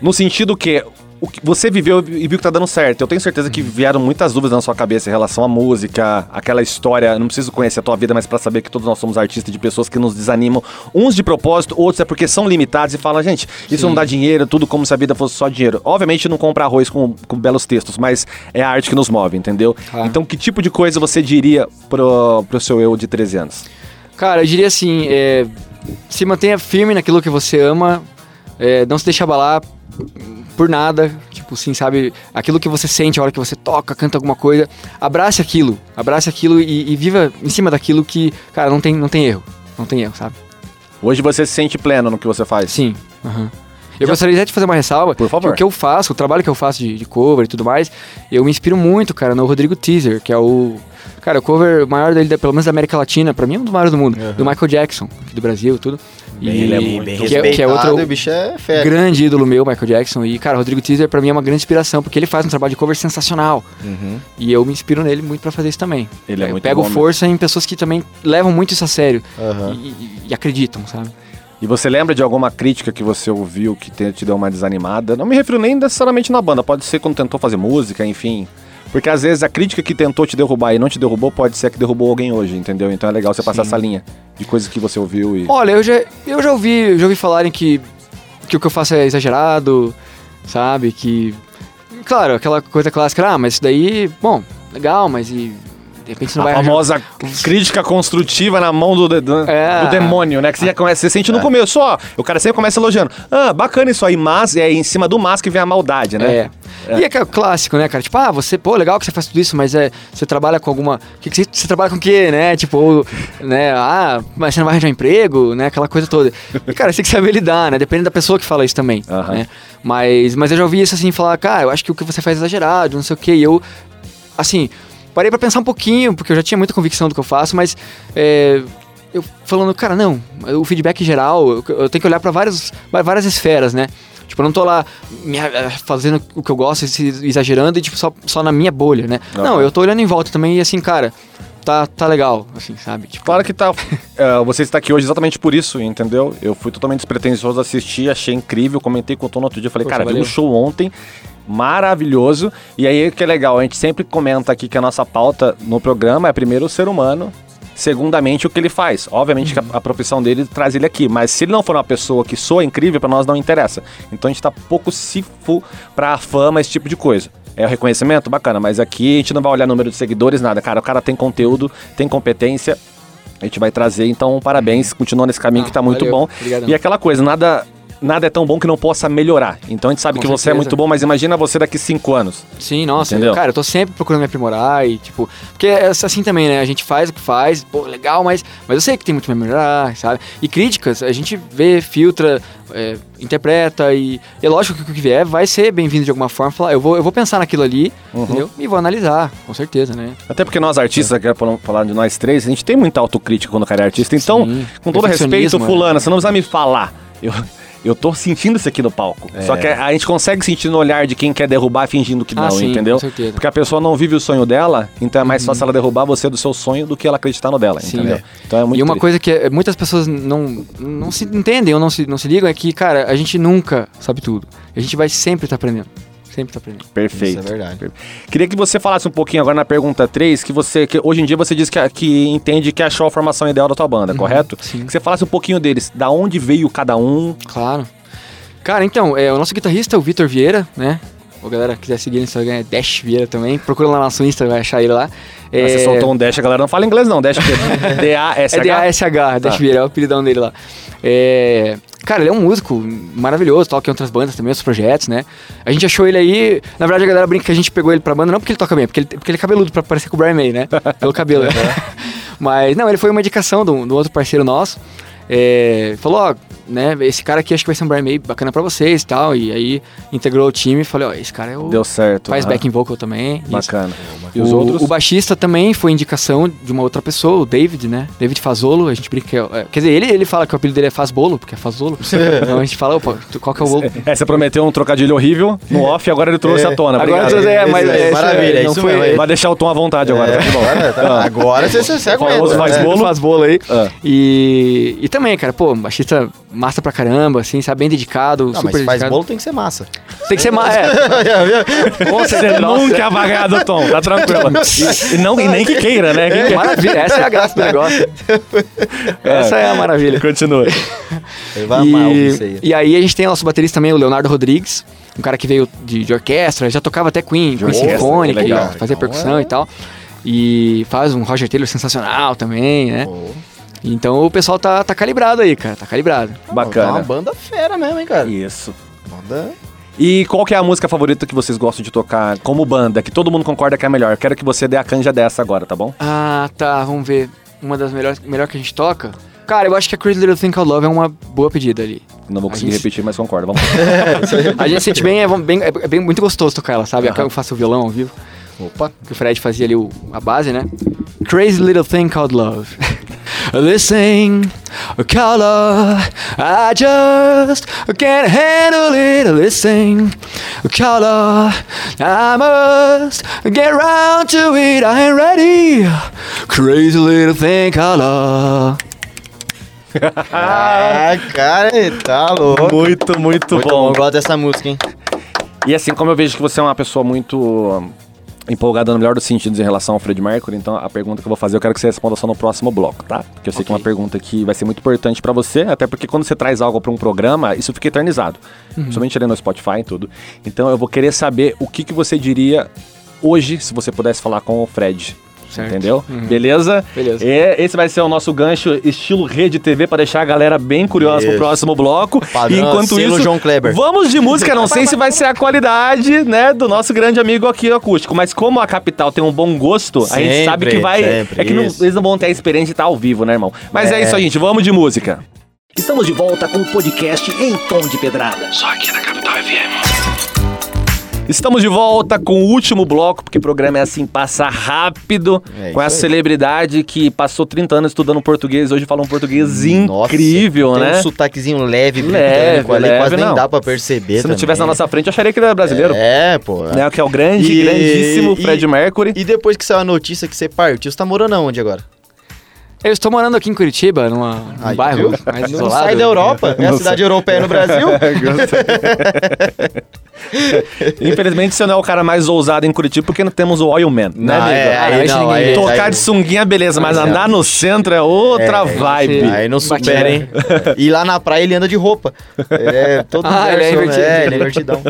No sentido que o que você viveu e viu que tá dando certo. Eu tenho certeza que vieram muitas dúvidas na sua cabeça em relação à música, aquela história. Não preciso conhecer a tua vida, mas pra saber que todos nós somos artistas de pessoas que nos desanimam, uns de propósito, outros é porque são limitados e falam, gente, isso não dá dinheiro, tudo como se a vida fosse só dinheiro. Obviamente não compra arroz com, com belos textos, mas é a arte que nos move, entendeu? Ah. Então, que tipo de coisa você diria pro, pro seu eu de 13 anos? Cara, eu diria assim, é, se mantenha firme naquilo que você ama, é, não se deixe abalar por nada, tipo assim, sabe, aquilo que você sente a hora que você toca, canta alguma coisa, abrace aquilo, abrace aquilo e, e viva em cima daquilo que, cara, não tem, não tem erro, não tem erro, sabe? Hoje você se sente pleno no que você faz? Sim. aham. Eu gostaria até de fazer uma ressalva. Por favor. que O que eu faço, o trabalho que eu faço de, de cover e tudo mais, eu me inspiro muito, cara, no Rodrigo Teaser, que é o, Cara, o cover maior dele, pelo menos da América Latina, pra mim é um dos maiores do mundo. Do Michael Jackson, aqui do Brasil, tudo. E Ele é muito que, é, que é outro o bicho é fera. grande ídolo meu, Michael Jackson. E, cara, o Rodrigo Teaser pra mim é uma grande inspiração, porque ele faz um trabalho de cover sensacional. Uhum. E eu me inspiro nele muito pra fazer isso também. Ele é eu muito pego bom força em pessoas que também levam muito isso a sério. Aham. E, e- e acreditam, sabe? E você lembra de alguma crítica que você ouviu que te, te deu uma desanimada? Não me refiro nem necessariamente na banda, pode ser quando tentou fazer música, enfim. Porque às vezes a crítica que tentou te derrubar e não te derrubou pode ser a que derrubou alguém hoje, entendeu? Então é legal você passar essa linha de coisas que você ouviu e. Olha, eu já, eu já ouvi, já ouvi falarem que, que o que eu faço é exagerado, sabe? Que. Claro, aquela coisa clássica, ah, mas isso daí, bom, legal, mas e. De repente você não a vai arranjar- famosa crítica construtiva na mão do, de- do, É. do demônio, né? Que você, já começa, você sente no começo, ó. O cara sempre começa elogiando. Ah, bacana isso aí, mas é em cima do mas que vem a maldade, né? É. E é que é o clássico, né, cara? Tipo, ah, você, pô, legal que você faz tudo isso, mas é, você trabalha com alguma. Que que você, você trabalha com o quê, né? Tipo, ou, né, ah, mas você não vai arranjar emprego, né? Aquela coisa toda. E, cara, você tem que saber lidar, né? Depende da pessoa que fala isso também. Aham. Né? Mas, mas eu já ouvi isso assim, falar, cara, eu acho que o que você faz é exagerado, não sei o quê. E eu, assim, parei pra pensar um pouquinho, porque eu já tinha muita convicção do que eu faço, mas. é, eu falando, cara, não, o feedback geral, eu, eu tenho que olhar pra várias, várias esferas, né? Tipo, eu não tô lá me, eh, fazendo o que eu gosto, exagerando e, tipo, só, só na minha bolha, né? Aham. Não, eu tô olhando em volta também e, assim, cara, tá, tá legal, assim, sabe? Tipo, Claro que tá. é, você está aqui hoje exatamente por isso, entendeu? Eu fui totalmente despretensioso, assisti, achei incrível, comentei com o Tom no outro dia, falei, Poxa, cara, vi valeu. um show ontem, maravilhoso. E aí que é legal, a gente sempre comenta aqui que a nossa pauta no programa é primeiro o ser humano. Segundamente, o que ele faz. Obviamente que a, a profissão dele traz ele aqui, mas se ele não for uma pessoa que soa incrível, pra nós não interessa. Então a gente tá pouco cifo pra fama, esse tipo de coisa. É o reconhecimento? Bacana, mas aqui a gente não vai olhar número de seguidores, nada. Cara, o cara tem conteúdo, tem competência, a gente vai trazer, então parabéns, continua nesse caminho Ah, que tá muito valeu, bom. obrigadão. E aquela coisa, nada nada é tão bom que não possa melhorar. Então a gente sabe Com que você é certeza. muito bom, mas imagina você daqui cinco anos. Sim, nossa, Entendeu? cara, eu tô sempre procurando me aprimorar e, tipo, porque é assim também, né? A gente faz o que faz, pô, legal, mas, mas eu sei que tem muito pra melhorar, sabe? E críticas, a gente vê, filtra, é, interpreta e é lógico que o que vier vai ser bem-vindo de alguma forma. Falar, eu vou, eu vou pensar naquilo ali, Uhum. entendeu? E vou analisar, com certeza, né? Até porque nós artistas, que falar falar de nós três, a gente tem muita autocrítica quando o cara é artista. Então, Sim, com todo respeito, perfeccionismo, é. fulano, você não precisa me falar. Eu, eu tô sentindo isso aqui no palco. É. Só que a gente consegue sentir no olhar de quem quer derrubar fingindo que Ah, não, sim, entendeu? com certeza. Uhum. Porque a pessoa não vive o sonho dela, então é mais fácil ela derrubar você do seu sonho do que ela acreditar no dela, Sim, entendeu? é. Então é muito e uma triste. coisa que é, muitas pessoas não, não se entendem ou não se, não se ligam é que, cara, a gente nunca sabe tudo. A gente vai sempre estar aprendendo. Sempre tá aprendendo. Perfeito. Isso é verdade. Queria que você falasse um pouquinho agora na pergunta 3, que você, que hoje em dia você diz que, que entende que achou a formação ideal da tua banda, correto? Uhum, sim. Que você falasse um pouquinho deles, da onde veio cada um. Claro. Cara, então, é, o nosso guitarrista é o Vitor Vieira, né? O galera quiser seguir no Instagram é Dash Vieira também. Procura lá no nosso Insta, vai achar ele lá. É, Você soltou um dash, a galera não fala inglês não, dash é É D-A-S-H. D-A-S-H, Dash Tá. Vieira, é o apelidão dele lá. É, Cara, ele é um músico maravilhoso, toca em outras bandas também, outros projetos, né? A gente achou ele aí. Na verdade, a galera brinca que a gente pegou ele pra banda, não porque ele toca bem, porque ele, porque ele é cabeludo, pra parecer com o Brian May, né? Pelo cabelo. Mas, não, ele foi uma indicação do, do outro parceiro nosso. É, falou, ó, né, esse cara aqui acho que vai ser um Brian May bacana pra vocês e tal. E aí integrou o time e falei, ó, esse cara é o. Deu certo. Faz aham. backing vocal também. isso. Bacana. E o, os outros? o baixista também foi indicação de uma outra pessoa, o David, né? David Fazolo, a gente brinca que é, é- Quer dizer, ele, ele fala que o apelido dele é Fazbolo, porque é Fazolo. então a gente fala, opa, tu- qual que é o bolo? É, você prometeu um trocadilho horrível no off e agora ele trouxe É. à tona. Agora Obrigado. é, mas esse- maravilha, é não isso foi- mesmo. Vai deixar o tom à vontade agora, É, tá bom. agora, tá- agora você, você, aguenta. faz né? bolo. Faz bolo aí. Ah. E, e também, cara, pô, baixista massa pra caramba, assim, sabe? Bem dedicado, Não, super mas faz dedicado. bolo tem que ser massa. Tem que ser mais. É, Você nunca é apagado, Tom, tá tranquilo. E, e não, e nem que queira, né? Quer. maravilha, essa é a graça do negócio. Essa é a maravilha. Continua. Ele vai amar ouvir isso E, aí. e aí a gente tem o nosso baterista também, o Leonardo Rodrigues, um cara que veio de, de orquestra, já tocava até Queen, Queen Sinfônica, e fazia Então, percussão é- e tal. E faz um Roger Taylor sensacional também, né? Então o pessoal tá, tá calibrado aí, cara, tá calibrado. tá uma Bacana. banda fera mesmo, hein, cara. Isso. Banda... E qual que é a música favorita que vocês gostam de tocar como banda, que todo mundo concorda que é a melhor? Quero que você dê a canja dessa agora, tá bom? Ah, tá, vamos ver. Uma das melhores melhor que a gente toca. Cara, eu acho que a Crazy Little Thing Called Love é uma boa pedida ali. Não vou conseguir gente- repetir, mas concordo. Vamos. A gente sente bem, é, bem, é bem muito gostoso tocar ela, sabe? Aham. Eu faço o violão ao vivo. Opa. que o Fred fazia ali o- a base, né? Crazy little thing called love. This thing called love, I just can't handle it. This thing called love, I must get round to it. I ain't ready. Crazy little thing love. Ah, cara, tá louco. Muito, muito, Muito bom, eu gosto dessa música, hein? E assim, como eu vejo que você é uma pessoa muito empolgada no melhor dos sentidos em relação ao Fred Mercury, então a pergunta que eu vou fazer eu quero que você responda só no próximo bloco, tá? Porque eu sei que é uma pergunta que vai ser muito importante pra você, até porque quando você traz algo pra um programa, isso fica eternizado. Somente ali no Spotify e tudo. Então eu vou querer saber o que, que você diria hoje, se você pudesse falar com o Fred. Certo. Entendeu? Beleza? Beleza. E esse vai ser o nosso gancho estilo rede TV pra deixar a galera bem curiosa pro Isso. próximo bloco. Padrão E enquanto isso, João Kleber. vamos de música. Não sei se vai ser a qualidade, né, do nosso grande amigo aqui acústico, mas como a capital tem um bom gosto, a gente Sempre, sabe que vai. sempre, é que não- eles não vão ter a experiência de estar ao vivo, né, irmão? Mas é, É. isso aí, gente. Vamos de música. Estamos de volta com o podcast Em Tom de Pedrada. Só aqui na Capital FM. Estamos de volta com o último bloco, porque o programa é assim, passa rápido, É com essa aí. celebridade que passou 30 anos estudando português, hoje fala um português Nossa, incrível, tem né? um sotaquezinho leve, Leve, ali, leve, quase nem não. dá pra perceber Se não tivesse na também. nossa frente, eu acharia que ele era brasileiro. É, pô. Né, que é o grande, E- grandíssimo e- Fred Mercury. E depois que saiu a notícia que você partiu, você tá morando aonde agora? Eu estou morando aqui em Curitiba, numa, num Aí, bairro viu? mais Não isolado. sai da Europa, é a cidade europeia no Brasil. Infelizmente, você não é o cara mais ousado em Curitiba, porque não temos o Oil Man, né, amigo? é, aí deixa não, aí. Tocar aí- de sunguinha, beleza, mas Mas é. andar no centro é outra É, vibe. Aí não supera, hein? E lá na praia ele anda de roupa. É todo Ah, ele é inverso, invertido. É, ele é invertidão.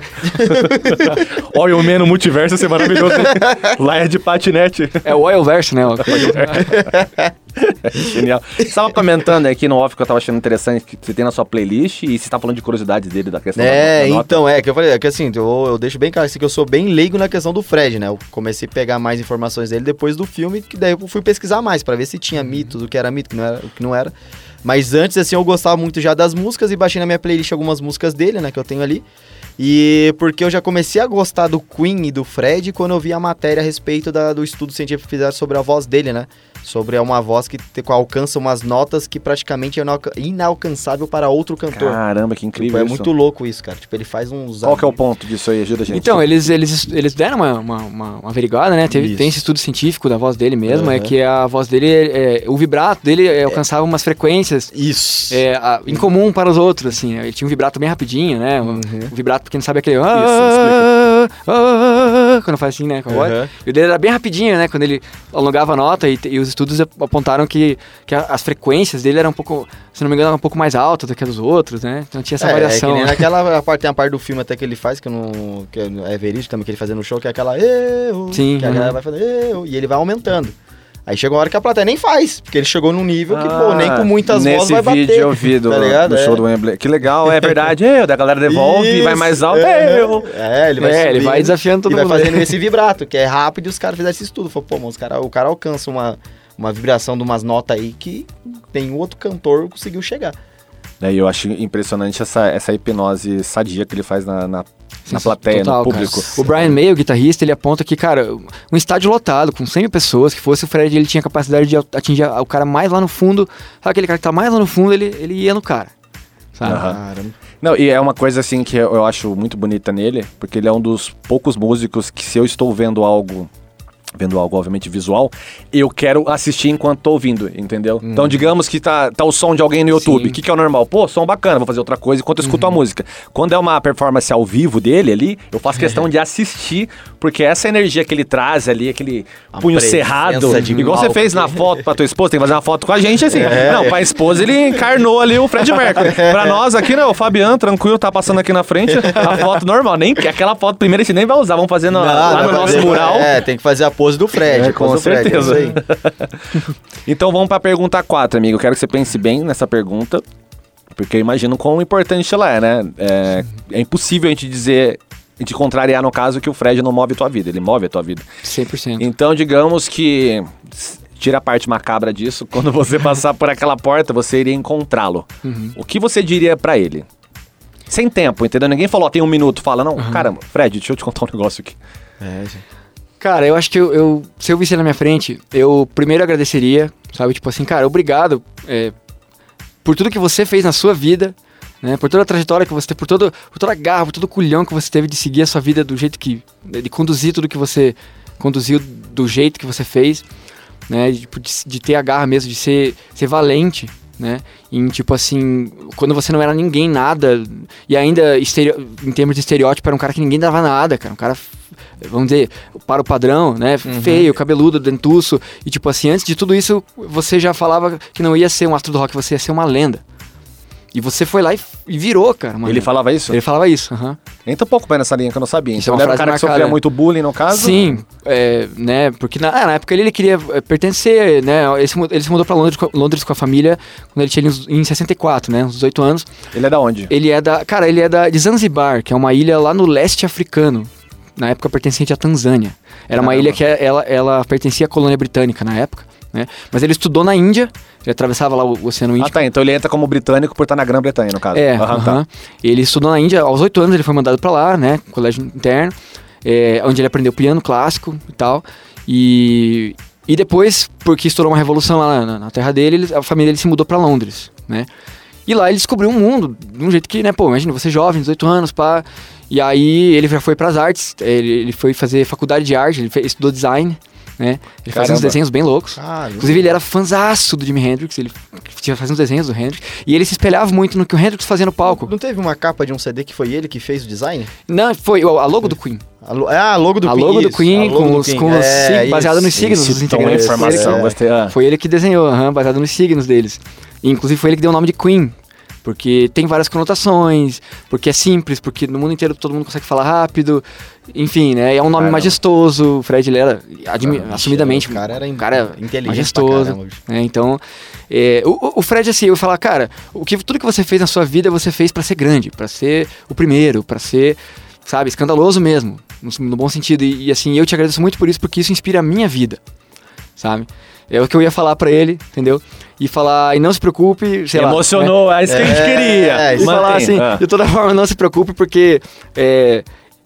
Oil Man no multiverso ia ser maravilhoso. hein? Lá é de patinete. É o Oil Verso, né? Genial. Você estava comentando aqui no off que eu tava achando interessante que você tem na sua playlist e você tá falando de curiosidades dele, da questão É, da, da nota. então, é, que eu falei, é que assim, eu, eu deixo bem claro assim, que eu sou bem leigo na questão do Fred, né? Eu comecei a pegar mais informações dele depois do filme, que daí eu fui pesquisar mais, pra ver se tinha mitos, o que era mito, o que não era, o que não era. Mas antes, assim, eu gostava muito já das músicas e baixei na minha playlist algumas músicas dele, né, que eu tenho ali. E porque eu já comecei a gostar do Queen e do Fred quando eu vi a matéria a respeito da- do estudo científico que fizeram sobre a voz dele, né? Sobre uma voz que te- alcança umas notas que praticamente é inalca- inalcançável para outro cantor. Caramba, que Tipo, incrível é isso. muito louco isso, cara. Tipo, ele faz uns. Qual que é o ponto disso aí? Ajuda a gente. Então, eles, eles, eles deram uma, uma, uma, uma averiguada, né? Teve, Isso. tem esse estudo científico da voz dele mesmo, é Aham. que a voz dele, é, é, o vibrato dele é, alcançava umas frequências Isso. é, a- incomum para os outros, assim. né? Ele tinha um vibrato bem rapidinho, né? O, o vibrato, pra quem não sabe, é aquele... ah, ah, quando faz assim, né? Com a voz. Aham. E o dele era bem rapidinho, né? Quando ele alongava a nota e, e os estudos apontaram que, que a- as frequências dele eram um pouco, se não me engano, um pouco mais altas do que a dos outros, né? Então tinha essa é, variação. É que nem né? naquela parte, tem a parte do filme até que ele faz, que, não, que é verídico também, que ele fazia no show, que é aquela eu, Sim, que a galera vai fazer eu, e ele vai aumentando. Aí chega uma hora que a plateia nem faz, porque ele chegou num nível que, pô, nem com muitas Ah, vozes vai bater. vídeo eu vi do, tá ligado? do É. show do Wembley. Que legal, é verdade. Eu, da galera devolve e vai Isso, mais alto. é. Eu. É, ele vai É, ele vai desafiando todo e vai mundo. fazendo esse vibrato, que é rápido e os caras fizeram esse estudo. Falou, pô, mas os cara, o cara alcança uma, uma vibração de umas notas aí que nenhum outro cantor conseguiu chegar. Daí eu acho impressionante essa, essa hipnose sadia que ele faz na, na, na plateia, total, no cara. público. O Brian May, o guitarrista, ele aponta que, cara, um estádio lotado, com 100 mil pessoas, que fosse o Fred, ele tinha capacidade de atingir o cara mais lá no fundo. Sabe aquele cara que tá mais lá no fundo, ele, ele ia no cara. Sabe? Caramba. Não, e é uma coisa assim que eu eu acho muito bonita nele, porque ele é um dos poucos músicos que se eu estou vendo algo vendo algo obviamente visual, eu quero assistir enquanto tô ouvindo, entendeu? Então, digamos que tá, tá o som de alguém no YouTube, o que, que é o normal? Pô, som bacana, vou fazer outra coisa enquanto eu escuto a música. Quando é uma performance ao vivo dele ali, eu faço questão de assistir, porque essa energia que ele traz ali, aquele A punho cerrado, de igual você fez na foto pra tua esposa, tem que fazer uma foto com a gente assim. Não, pra esposa ele encarnou ali o Fred Mercury. Pra nós aqui, não, o Fabiano, tranquilo, tá passando aqui na frente, a foto normal, nem aquela foto primeira a gente nem vai usar, vamos fazer no- lá no nosso fazer- mural. É, tem que fazer a pose do Fred. É, a com pose do Fred, é certeza. aí. Então vamos pra pergunta 4, amigo. Eu quero que você pense bem nessa pergunta, porque eu imagino quão importante ela é, né? É, é impossível a gente dizer, a gente contrariar no caso que o Fred não move a tua vida, ele move a tua vida. 100%. Então, digamos que tira a parte macabra disso, quando você passar por aquela porta, você iria encontrá-lo. O que você diria pra ele? Sem tempo, entendeu? Ninguém falou, ó, tem um minuto, fala, não, caramba, Fred, deixa eu te contar um negócio aqui. É, gente. Cara, eu acho que eu, eu- se eu visse na minha frente, eu primeiro agradeceria, sabe? Tipo assim, cara, obrigado é, por tudo que você fez na sua vida, né? Por toda a trajetória que você teve, por, todo, por toda a garra, por todo o culhão que você teve de seguir a sua vida do jeito que. de conduzir tudo que você conduziu do jeito que você fez, né? De, de, de ter a garra mesmo, de ser, ser valente, né? Em tipo assim, quando você não era ninguém, nada, e ainda em termos de estereótipo, era um cara que ninguém dava nada, cara. Um cara, vamos dizer, para o padrão, né? Feio, cabeludo, dentuço. E tipo assim, antes de tudo isso, você já falava que não ia ser um astro do rock, você ia ser uma lenda. E você foi lá e, e virou, cara. uma Ele falava isso? Ele falava isso, aham. Entra um pouco bem nessa linha que eu não sabia. Isso é Então ele era um cara que sofria muito bullying, no caso? Sim, é, né? Porque na, ah, na época ele, ele queria eh, pertencer, né? Ele se, ele se mudou pra Londres, Londres com a família quando ele tinha em 64, né? Uns 18 anos. Ele é da onde? Ele é da. Cara, ele é da, de Zanzibar, que é uma ilha lá no leste africano. Na época pertencente à Tanzânia. Era uma ilha que é- ela, ela pertencia à colônia britânica na época, né? Mas ele estudou na Índia, ele atravessava lá o, Oceano Ah, Índico. tá. Então ele entra como britânico por estar na Grã-Bretanha, no caso. É, Aham, tá. aham. ele estudou na Índia, aos 8 anos ele foi mandado pra lá, né, colégio interno, é, onde ele aprendeu piano clássico e tal, e, e depois, porque estourou uma revolução lá na, na terra dele, ele- a família dele se mudou pra Londres, né, e lá ele descobriu um mundo, de um jeito que, né, pô, imagina, você jovem, 18 anos, pá, e aí ele já foi pras artes, ele, ele foi fazer faculdade de arte, ele fez- estudou design, né, ele fazia uns Caramba. desenhos bem loucos, Cara, Inclusive, ele era fãzaço do Jimi Hendrix, ele tinha fazendo uns desenhos do Hendrix, e ele se espelhava muito no que o Hendrix fazia no palco. Não teve uma capa de um CD que foi ele que fez o design? Não, foi o- a logo do Queen. A lo- Ah, a logo do a Queen. logo do Queen, a logo com do os, Queen. com os É, sig- baseado nos signos dos de integrantes. informação, É. ah. Foi ele que desenhou, aham, baseado nos signos deles. Inclusive foi ele que deu o nome de Queen. Porque tem várias conotações, porque é simples, porque no mundo inteiro todo mundo consegue falar rápido. Enfim, né? É um nome Caramba. majestoso. O Fred, ele era admi- assumidamente O cara era um cara inteligente majestoso. né? Então, é, o, o- Fred, assim, eu falar, cara, o que, tudo que você fez na sua vida, você fez pra ser grande, pra ser o primeiro, pra ser, sabe, escandaloso mesmo, no, no bom sentido. E, e, assim, eu te agradeço muito por isso, porque isso inspira a minha vida, sabe? É o que eu ia falar pra ele, entendeu? E falar, e não se preocupe, sei lá. né? Emocionou, é isso que a gente É, queria. é, E falar assim, ah. de toda forma, não se preocupe, porque. é,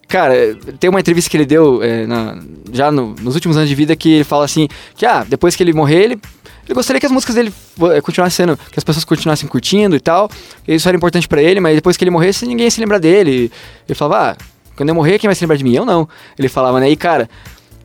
cara, tem uma entrevista que ele deu é, na- já no- nos últimos anos de vida que ele fala assim: que ah, depois que ele morrer, ele. Ele gostaria que as músicas dele eh, continuassem sendo. que as pessoas continuassem curtindo e tal. Isso era importante pra ele, mas depois que ele morresse, ninguém ia se lembrar dele. Ele falava, ah, quando eu morrer, quem vai se lembrar de mim? Eu não. Ele falava, né? E cara,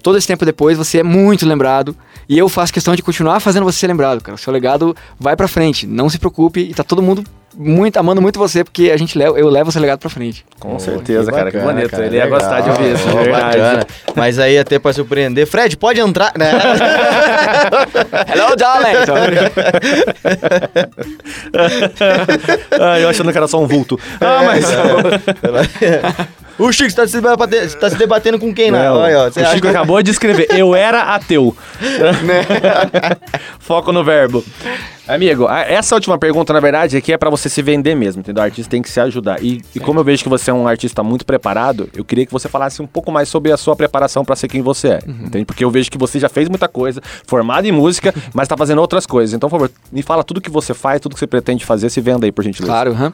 todo esse tempo depois, você é muito lembrado. E eu faço questão de continuar fazendo você ser lembrado, cara. O seu legado vai pra frente. Não se preocupe. E tá todo mundo muito, amando muito você, porque a gente leva, eu levo seu legado pra frente. Com Pô, certeza, cara, que bacana, bonito. cara, Ele ia legal. gostar de ouvir isso, verdade. bacana. Mas aí até pra surpreender, Fred, pode entrar, né? Hello, darling! Ah, eu achando que era só um vulto. Ah, mas. O Chico, você tá se debatendo, você tá se debatendo com quem, né? O Chico que- acabou de escrever, eu era ateu. Foco no verbo. Amigo, essa última pergunta, na verdade, aqui é pra você se vender mesmo, entendeu? O artista tem que se ajudar. E, e como eu vejo que você é um artista muito preparado, eu queria que você falasse um pouco mais sobre a sua preparação pra ser quem você é, Uhum. entende? Porque eu vejo que você já fez muita coisa, formado em música, mas tá fazendo outras coisas. Então, por favor, me fala tudo que você faz, tudo que você pretende fazer, se venda aí, por gentileza. Claro, aham.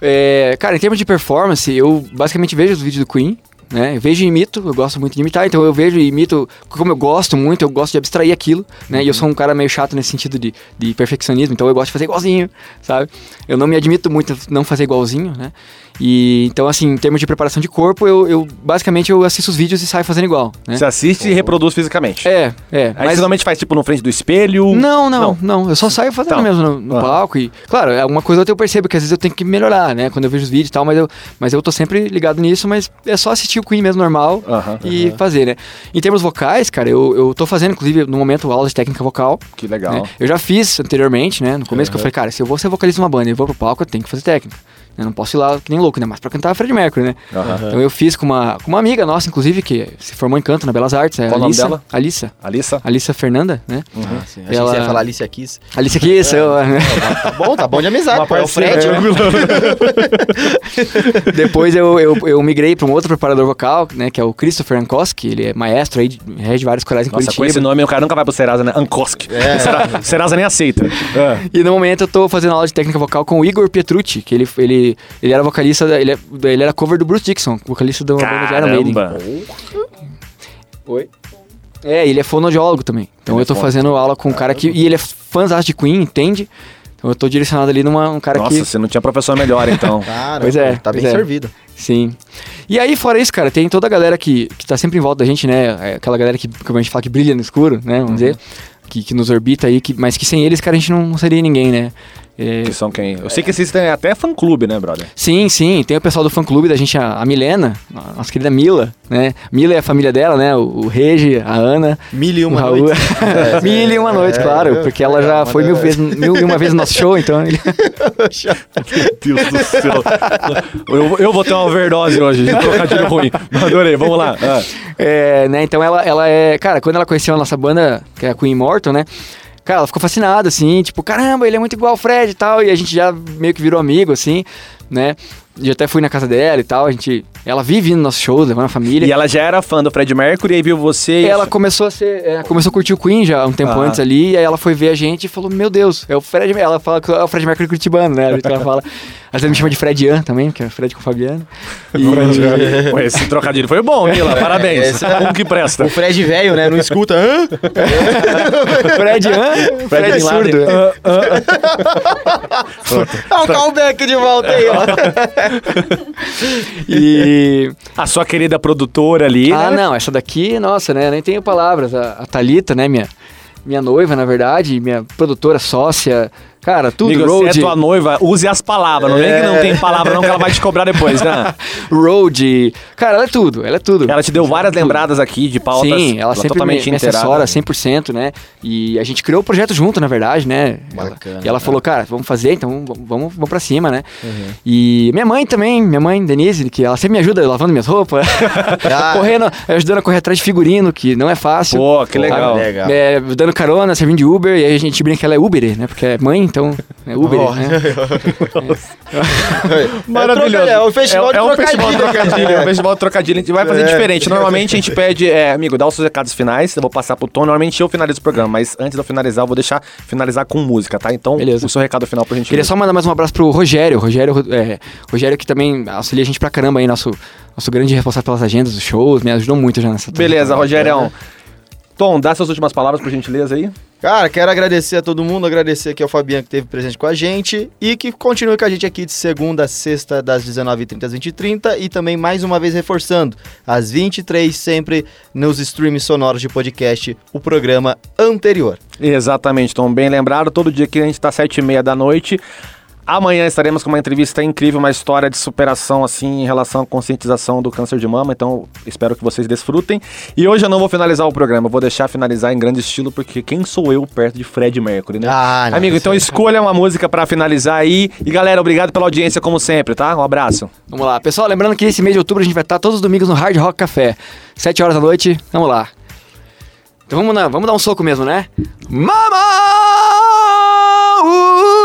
É, cara, em termos de performance, eu basicamente vejo os vídeos do Queen, né? Vejo e imito, eu gosto muito de imitar, então eu vejo e imito, como eu gosto muito, eu gosto de abstrair aquilo, né? E eu sou um cara meio chato nesse sentido de, de perfeccionismo, então eu gosto de fazer igualzinho, sabe? Eu não me admito muito não fazer igualzinho, né? E então, assim, em termos de preparação de corpo, eu, eu basicamente eu assisto os vídeos e saio fazendo igual, né? Você assiste e reproduz fisicamente. É, é. Aí você normalmente faz tipo no frente do espelho. Não, não, não, Eu só saio fazendo Então. mesmo no, no Ah. palco. E, claro, alguma coisa ou outra eu percebo que às vezes eu tenho que melhorar, né? Quando eu vejo os vídeos e tal, mas eu, mas eu tô sempre ligado nisso, mas é só assistir o Queen mesmo normal Aham, e fazer, né? Em termos vocais, cara, eu, eu tô fazendo, inclusive, no momento, aula de técnica vocal. Que legal. né? Eu já fiz anteriormente, né? No começo que eu falei, cara, se eu vou ser vocalista de uma banda e vou pro palco, eu tenho que fazer técnica. Eu não posso ir lá que nem louco, né? Mas pra cantar Fred Mercury, né? Aham. Então eu fiz com uma, com uma amiga nossa, inclusive, que se formou em canto na Belas Artes, é Qual o nome Alissa. dela? Alissa. Alissa? Alissa Fernanda, né? Ah, sim. Achei Ela- que você ia falar Alicia Keys. Alicia Kiss, eu, Tá bom, tá bom de amizade, pô. É o Fred. parceira. Depois eu, eu, eu migrei para um outro preparador vocal, né? Que é o Christopher Ankoski. Ele é maestro aí, de- rege vários corais em Nossa, com Curitiba. esse nome o cara nunca vai pro Serasa, né? Ankoski. É. Serasa, Serasa nem aceita. É. E no momento eu tô fazendo aula de técnica vocal com o Igor Pietrucci, que ele, ele, ele era vocalista, da- ele, é- ele era cover do Bruce Dixon, vocalista da banda de Iron Maiden. Oi? É, ele é fonoaudiólogo também. Então Ele eu tô é fazendo aula com um cara que. E ele é fãzão de Queen, entende? Então eu tô direcionado ali numa um cara Nossa, que. você não tinha professor melhor, então. Cara, Pois é, tá bem é. servido. Sim. E aí, fora isso, cara, tem toda a galera que, que tá sempre em volta da gente, né? É Aquela galera que, como a gente fala, que brilha no escuro, né? Vamos dizer. Que, que nos orbita aí, que, mas que sem eles, cara, a gente não, não seria ninguém, né? É, que são quem? Eu sei que existem até fã-clube, né, brother? Sim, sim. Tem o pessoal do fã-clube da gente, a, a Milena, a nossa querida Mila, né? Mila é a família dela, né? O, o Regi, a Ana, Mil e uma Raul. noite. Mil e uma noite, é, claro. é, Porque ela já é, foi mil, vezes, mil e uma vezes no nosso show, então... ele- Meu Deus do céu. eu, eu vou ter uma overdose hoje de trocadilho ruim. Adorei, vamos lá. Ah. É, né? Então ela, ela é. Cara, quando ela conheceu a nossa banda, que é a Queen Immortal, né? Cara, ela ficou fascinada, assim, tipo, caramba, ele é muito igual ao Fred e tal. E a gente já meio que virou amigo, assim, né? E até fui na casa dela e tal. A gente. Ela vive nos shows, levando a família. E ela já era fã do Fred Mercury, aí viu você. e- Ela começou a ser. é, começou a curtir o Queen já um tempo Ah. antes ali, e aí ela foi ver a gente e falou: Meu Deus, é o Fred. Ela fala que é o Fred Mercury curitibano, né? Gente- Ela fala. Às vezes me chama de Fred Ian também, que é Fred com o Fabiano. E- Pô, Esse trocadilho foi bom, Mila. Parabéns. Esse- Um que presta. O Fred velho, né? Não escuta. Hã? Fred Ian? Fred, Bin Laden. surdo. Ah, o callback de volta aí, ó. E. A sua querida produtora ali. Ah, né? não, essa daqui, nossa, né? Nem tenho palavras. A, a Thalita, né? Minha, minha noiva, na verdade, minha produtora sócia. Cara, tudo, Amigo, road. é tua noiva, use as palavras. Não vem que não tem palavra, não, que ela vai te cobrar depois, né? Road. Cara, ela é tudo, ela é tudo. Ela te deu várias lembradas aqui de pautas. Sim, ela sempre me, totalmente me assessora inteirada. 100%, né? E a gente criou o projeto junto, na verdade, né? Ela- Bacana, e ela cara. falou, cara, vamos fazer, então vamos, vamos, pra cima, né? Uhum. E minha mãe também, minha mãe, Denise, que ela sempre me ajuda lavando minhas roupas, Ah. correndo, ajudando a correr atrás de figurino, que não é fácil. Pô, que legal. Sabe? Legal. É, dando carona, servindo de Uber, e aí a gente brinca que ela é Uber, né? Porque é mãe, então é Uber, Oh. né? Maravilhoso. É o festival é, de é um festival de trocadilho. trocadilho. É um festival de trocadilho. A gente vai fazer É. diferente. Normalmente a gente pede, é, amigo, dá os seus recados finais. Eu vou passar pro Tom. Normalmente eu finalizo o programa, mas antes de eu finalizar, eu vou deixar finalizar com música, tá? Então, Beleza. o seu recado final pra gente. Queria só mandar mais um abraço pro Rogério. Rogério, é, Rogério que também auxilia a gente pra caramba aí, nosso, nosso grande responsável pelas agendas dos shows, me ajudou muito já nessa Beleza, Rogério. Tom, dá suas últimas palavras, por gentileza aí. Cara, quero agradecer a todo mundo, agradecer aqui ao Fabiano que esteve presente com a gente e que continue com a gente aqui de segunda a sexta, das 19h30 às 20h30 e também mais uma vez reforçando, às 23 sempre nos streams sonoros de podcast, o programa anterior. Exatamente, Tom. Bem lembrado, todo dia que a gente tá às sete e meia da noite. Amanhã estaremos com uma entrevista incrível, uma história de superação, assim, em relação à conscientização do câncer de mama. Então, espero que vocês desfrutem. E hoje eu não vou finalizar o programa, vou deixar finalizar em grande estilo, porque quem sou eu perto de Fred Mercury, né? Ah, não, Amigo, então aí. escolha uma música pra finalizar aí. E galera, obrigado pela audiência, como sempre, tá? Um abraço. Vamos lá. Pessoal, lembrando que esse mês de outubro a gente vai estar todos os domingos no Hard Rock Café. 7 horas da noite. Vamos lá. Então vamos, na, vamos dar um soco mesmo, né? Mama! Ooh,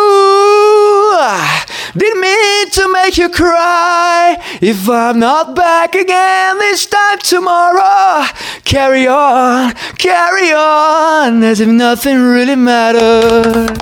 didn't mean to make you cry. If I'm not back again this time tomorrow, carry on, carry on, as if nothing really matters.